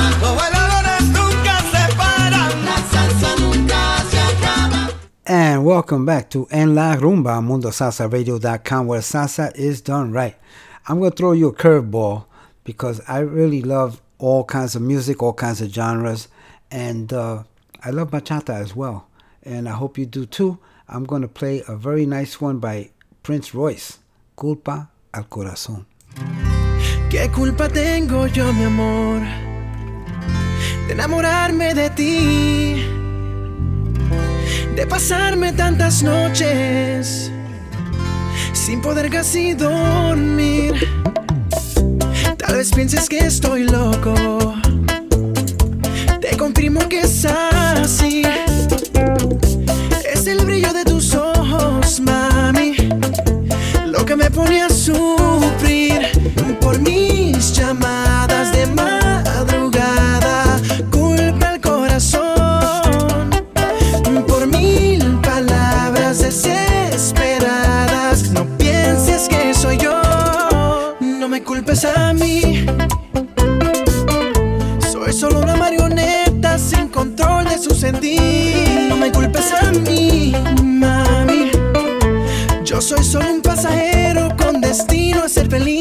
And welcome back to En La Rumba, MundoSalsaRadio.com, where salsa is done right. I'm going to throw you a curveball because I really love all kinds of music, all kinds of genres, and uh, I love bachata as well. And I hope you do too. I'm going to play a very nice one by Prince Royce, Culpa al Corazón. ¿Qué culpa tengo yo, mi amor, de enamorarme de ti? De pasarme tantas noches sin poder casi dormir. Tal vez pienses que estoy loco. Te confirmo que es así. Es el brillo de tus ojos, mami, lo que me pone a sufrir por mis culpes a mí. Soy solo una marioneta sin control de su sentir. No me culpes a mí, mami. Yo soy solo un pasajero con destino a ser feliz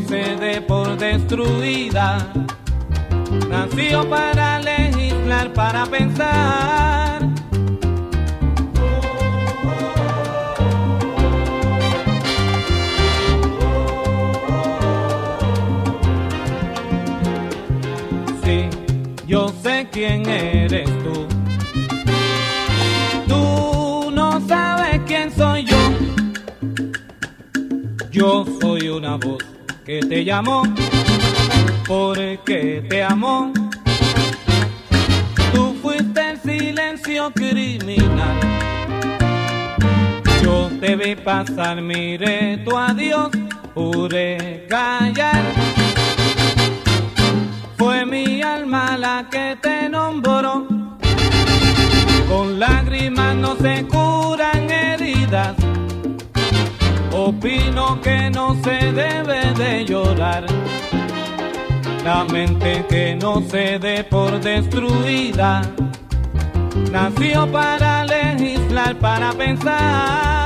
se dé por destruida. Nació para legislar, para pensar. que te llamó porque te amó. Tú fuiste el silencio criminal. Yo te vi pasar, miré tu adiós, juré callar. Fue mi alma la que te nombró. Con lágrimas no se curan heridas opino que no se debe de llorar. La mente que no se dé por destruida, nació para legislar, para pensar.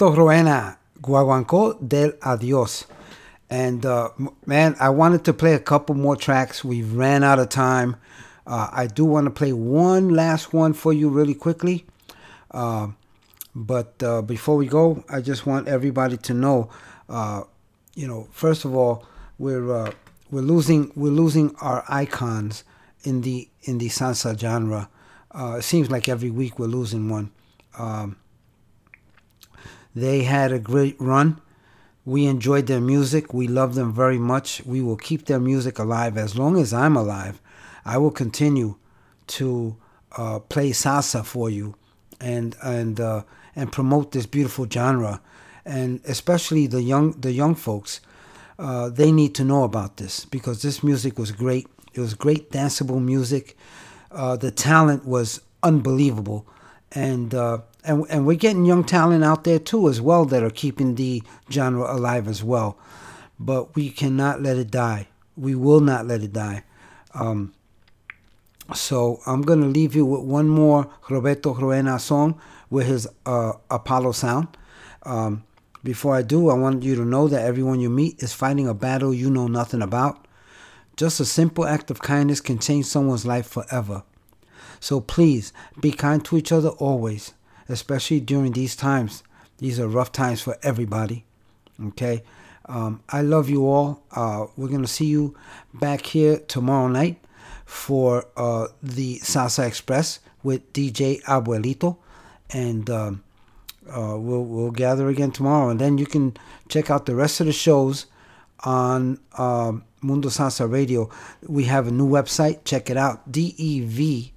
Roberto Roena, Guaguancó del Adios. And uh, man, I wanted to play a couple more tracks. We've ran out of time. Uh, I do want to play one last one for you really quickly. Uh, but uh, before we go, I just want everybody to know, uh, you know, first of all, we're uh, we're losing we're losing our icons in the in the salsa genre. It seems like every week we're losing one. Um, they had a great run. We enjoyed their music. We love them very much. We will keep their music alive as long as I'm alive. I will continue to uh, play salsa for you and and uh, and promote this beautiful genre, and especially the young the young folks. Uh, they need to know about this because this music was great. It was great danceable music. Uh, the talent was unbelievable, and uh, and and we're getting young talent out there too as well that are keeping the genre alive as well. But we cannot let it die. We will not let it die. Um, so I'm gonna leave you with one more Roberto Roena song with his uh, Apollo sound. Um, before I do, I want you to know that everyone you meet is fighting a battle you know nothing about. Just a simple act of kindness can change someone's life forever. So please be kind to each other always, especially during these times. These are rough times for everybody. Okay? Um, I love you all. Uh, we're going to see you back here tomorrow night for uh, the Salsa Express with DJ Abuelito. And um, uh, we'll, we'll gather again tomorrow. And then you can check out the rest of the shows on um, Mundo Salsa Radio. We have a new website. Check it out. DEV.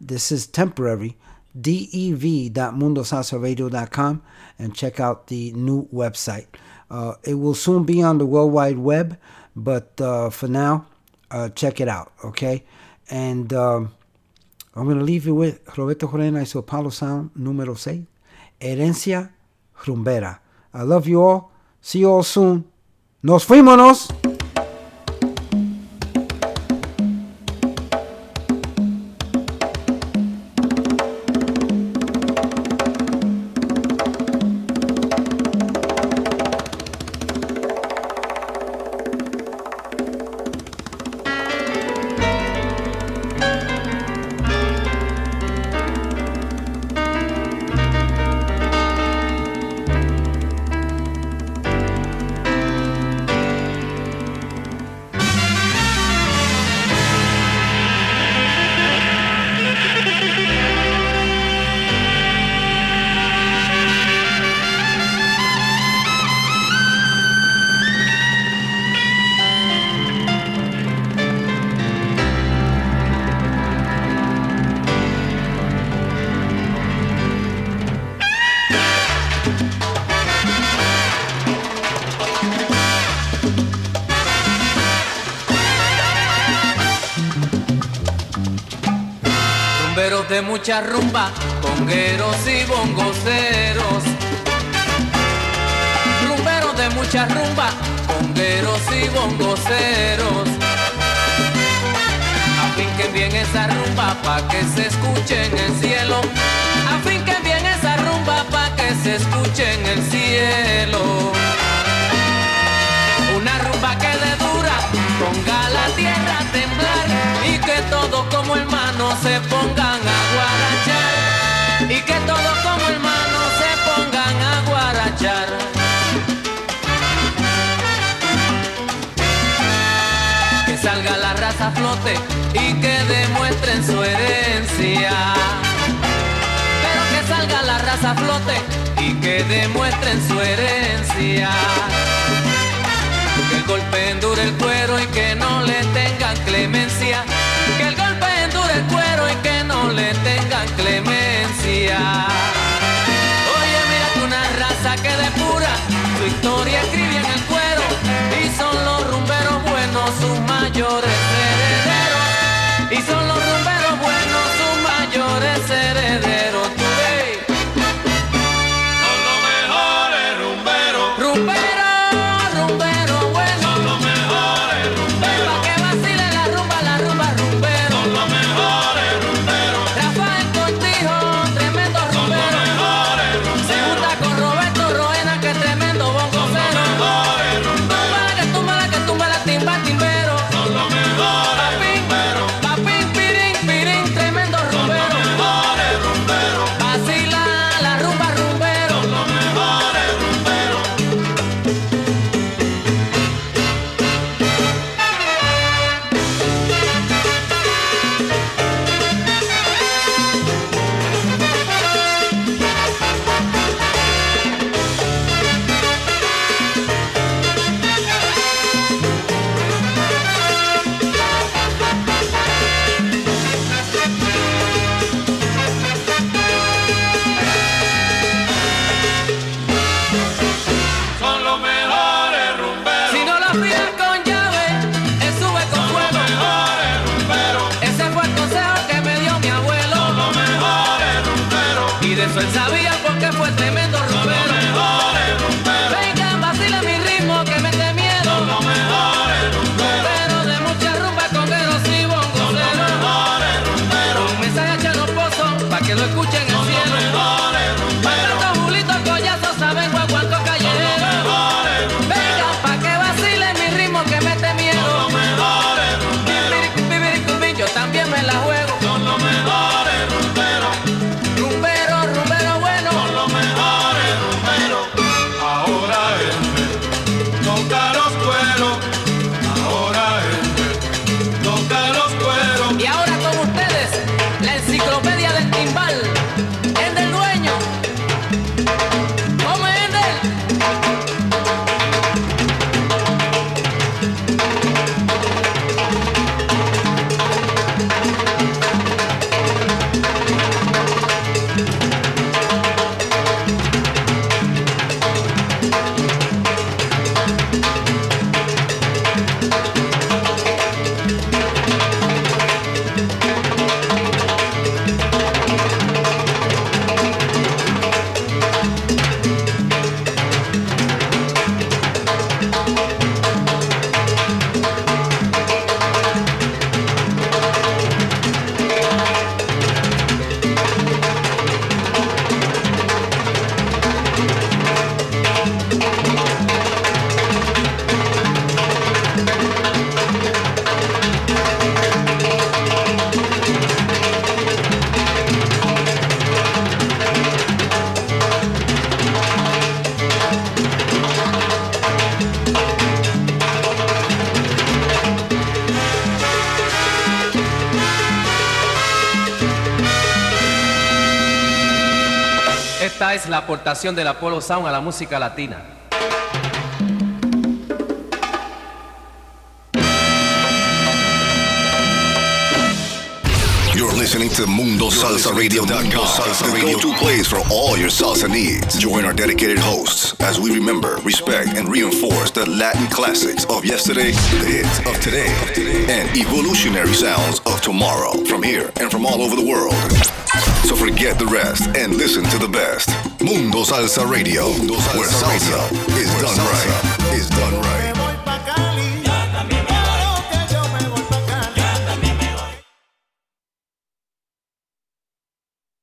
This is temporary. dev.mundosalsaradio.com and check out the new website. Uh, it will soon be on the World Wide Web, but uh, for now, uh, check it out, okay? And um, I'm going to leave you with Roberto Roena y su Apollo Sound número 6, Herencia Rumbera. I love you all. See you all soon. Nos fuimos. Mucha rumba, congueros y bongoceros. Rumberos de mucha rumba, congueros y bongoceros. Afinquen bien esa rumba pa' que se escuche en el cielo. Afinquen bien esa rumba pa' que se escuche en el cielo. Una rumba que de dura ponga la tierra que todos como hermanos se pongan a guarachar y que todos como hermanos se pongan a guarachar. Que salga la raza flote y que demuestren su herencia. Pero que salga la raza flote y que demuestren su herencia. Que el golpe endure el cuero y que no le tengan clemencia. Le tengan clemencia. Oye, mira que una raza que depura su historia escribe en el cuero y son los rumberos buenos sus mayores herederos. Y son los rumberos buenos sus mayores herederos. Aportación del Apollo Sound a la música latina. You're listening to MundoSalsaRadio.com, Salsa the go-to place for all your salsa needs. Join our dedicated hosts as we remember, respect, and reinforce the Latin classics of yesterday, the hits of today, and evolutionary sounds of tomorrow from here and from all over the world. So forget the rest and listen to the best. Mundo Salsa Radio, where salsa is done right. Is done right.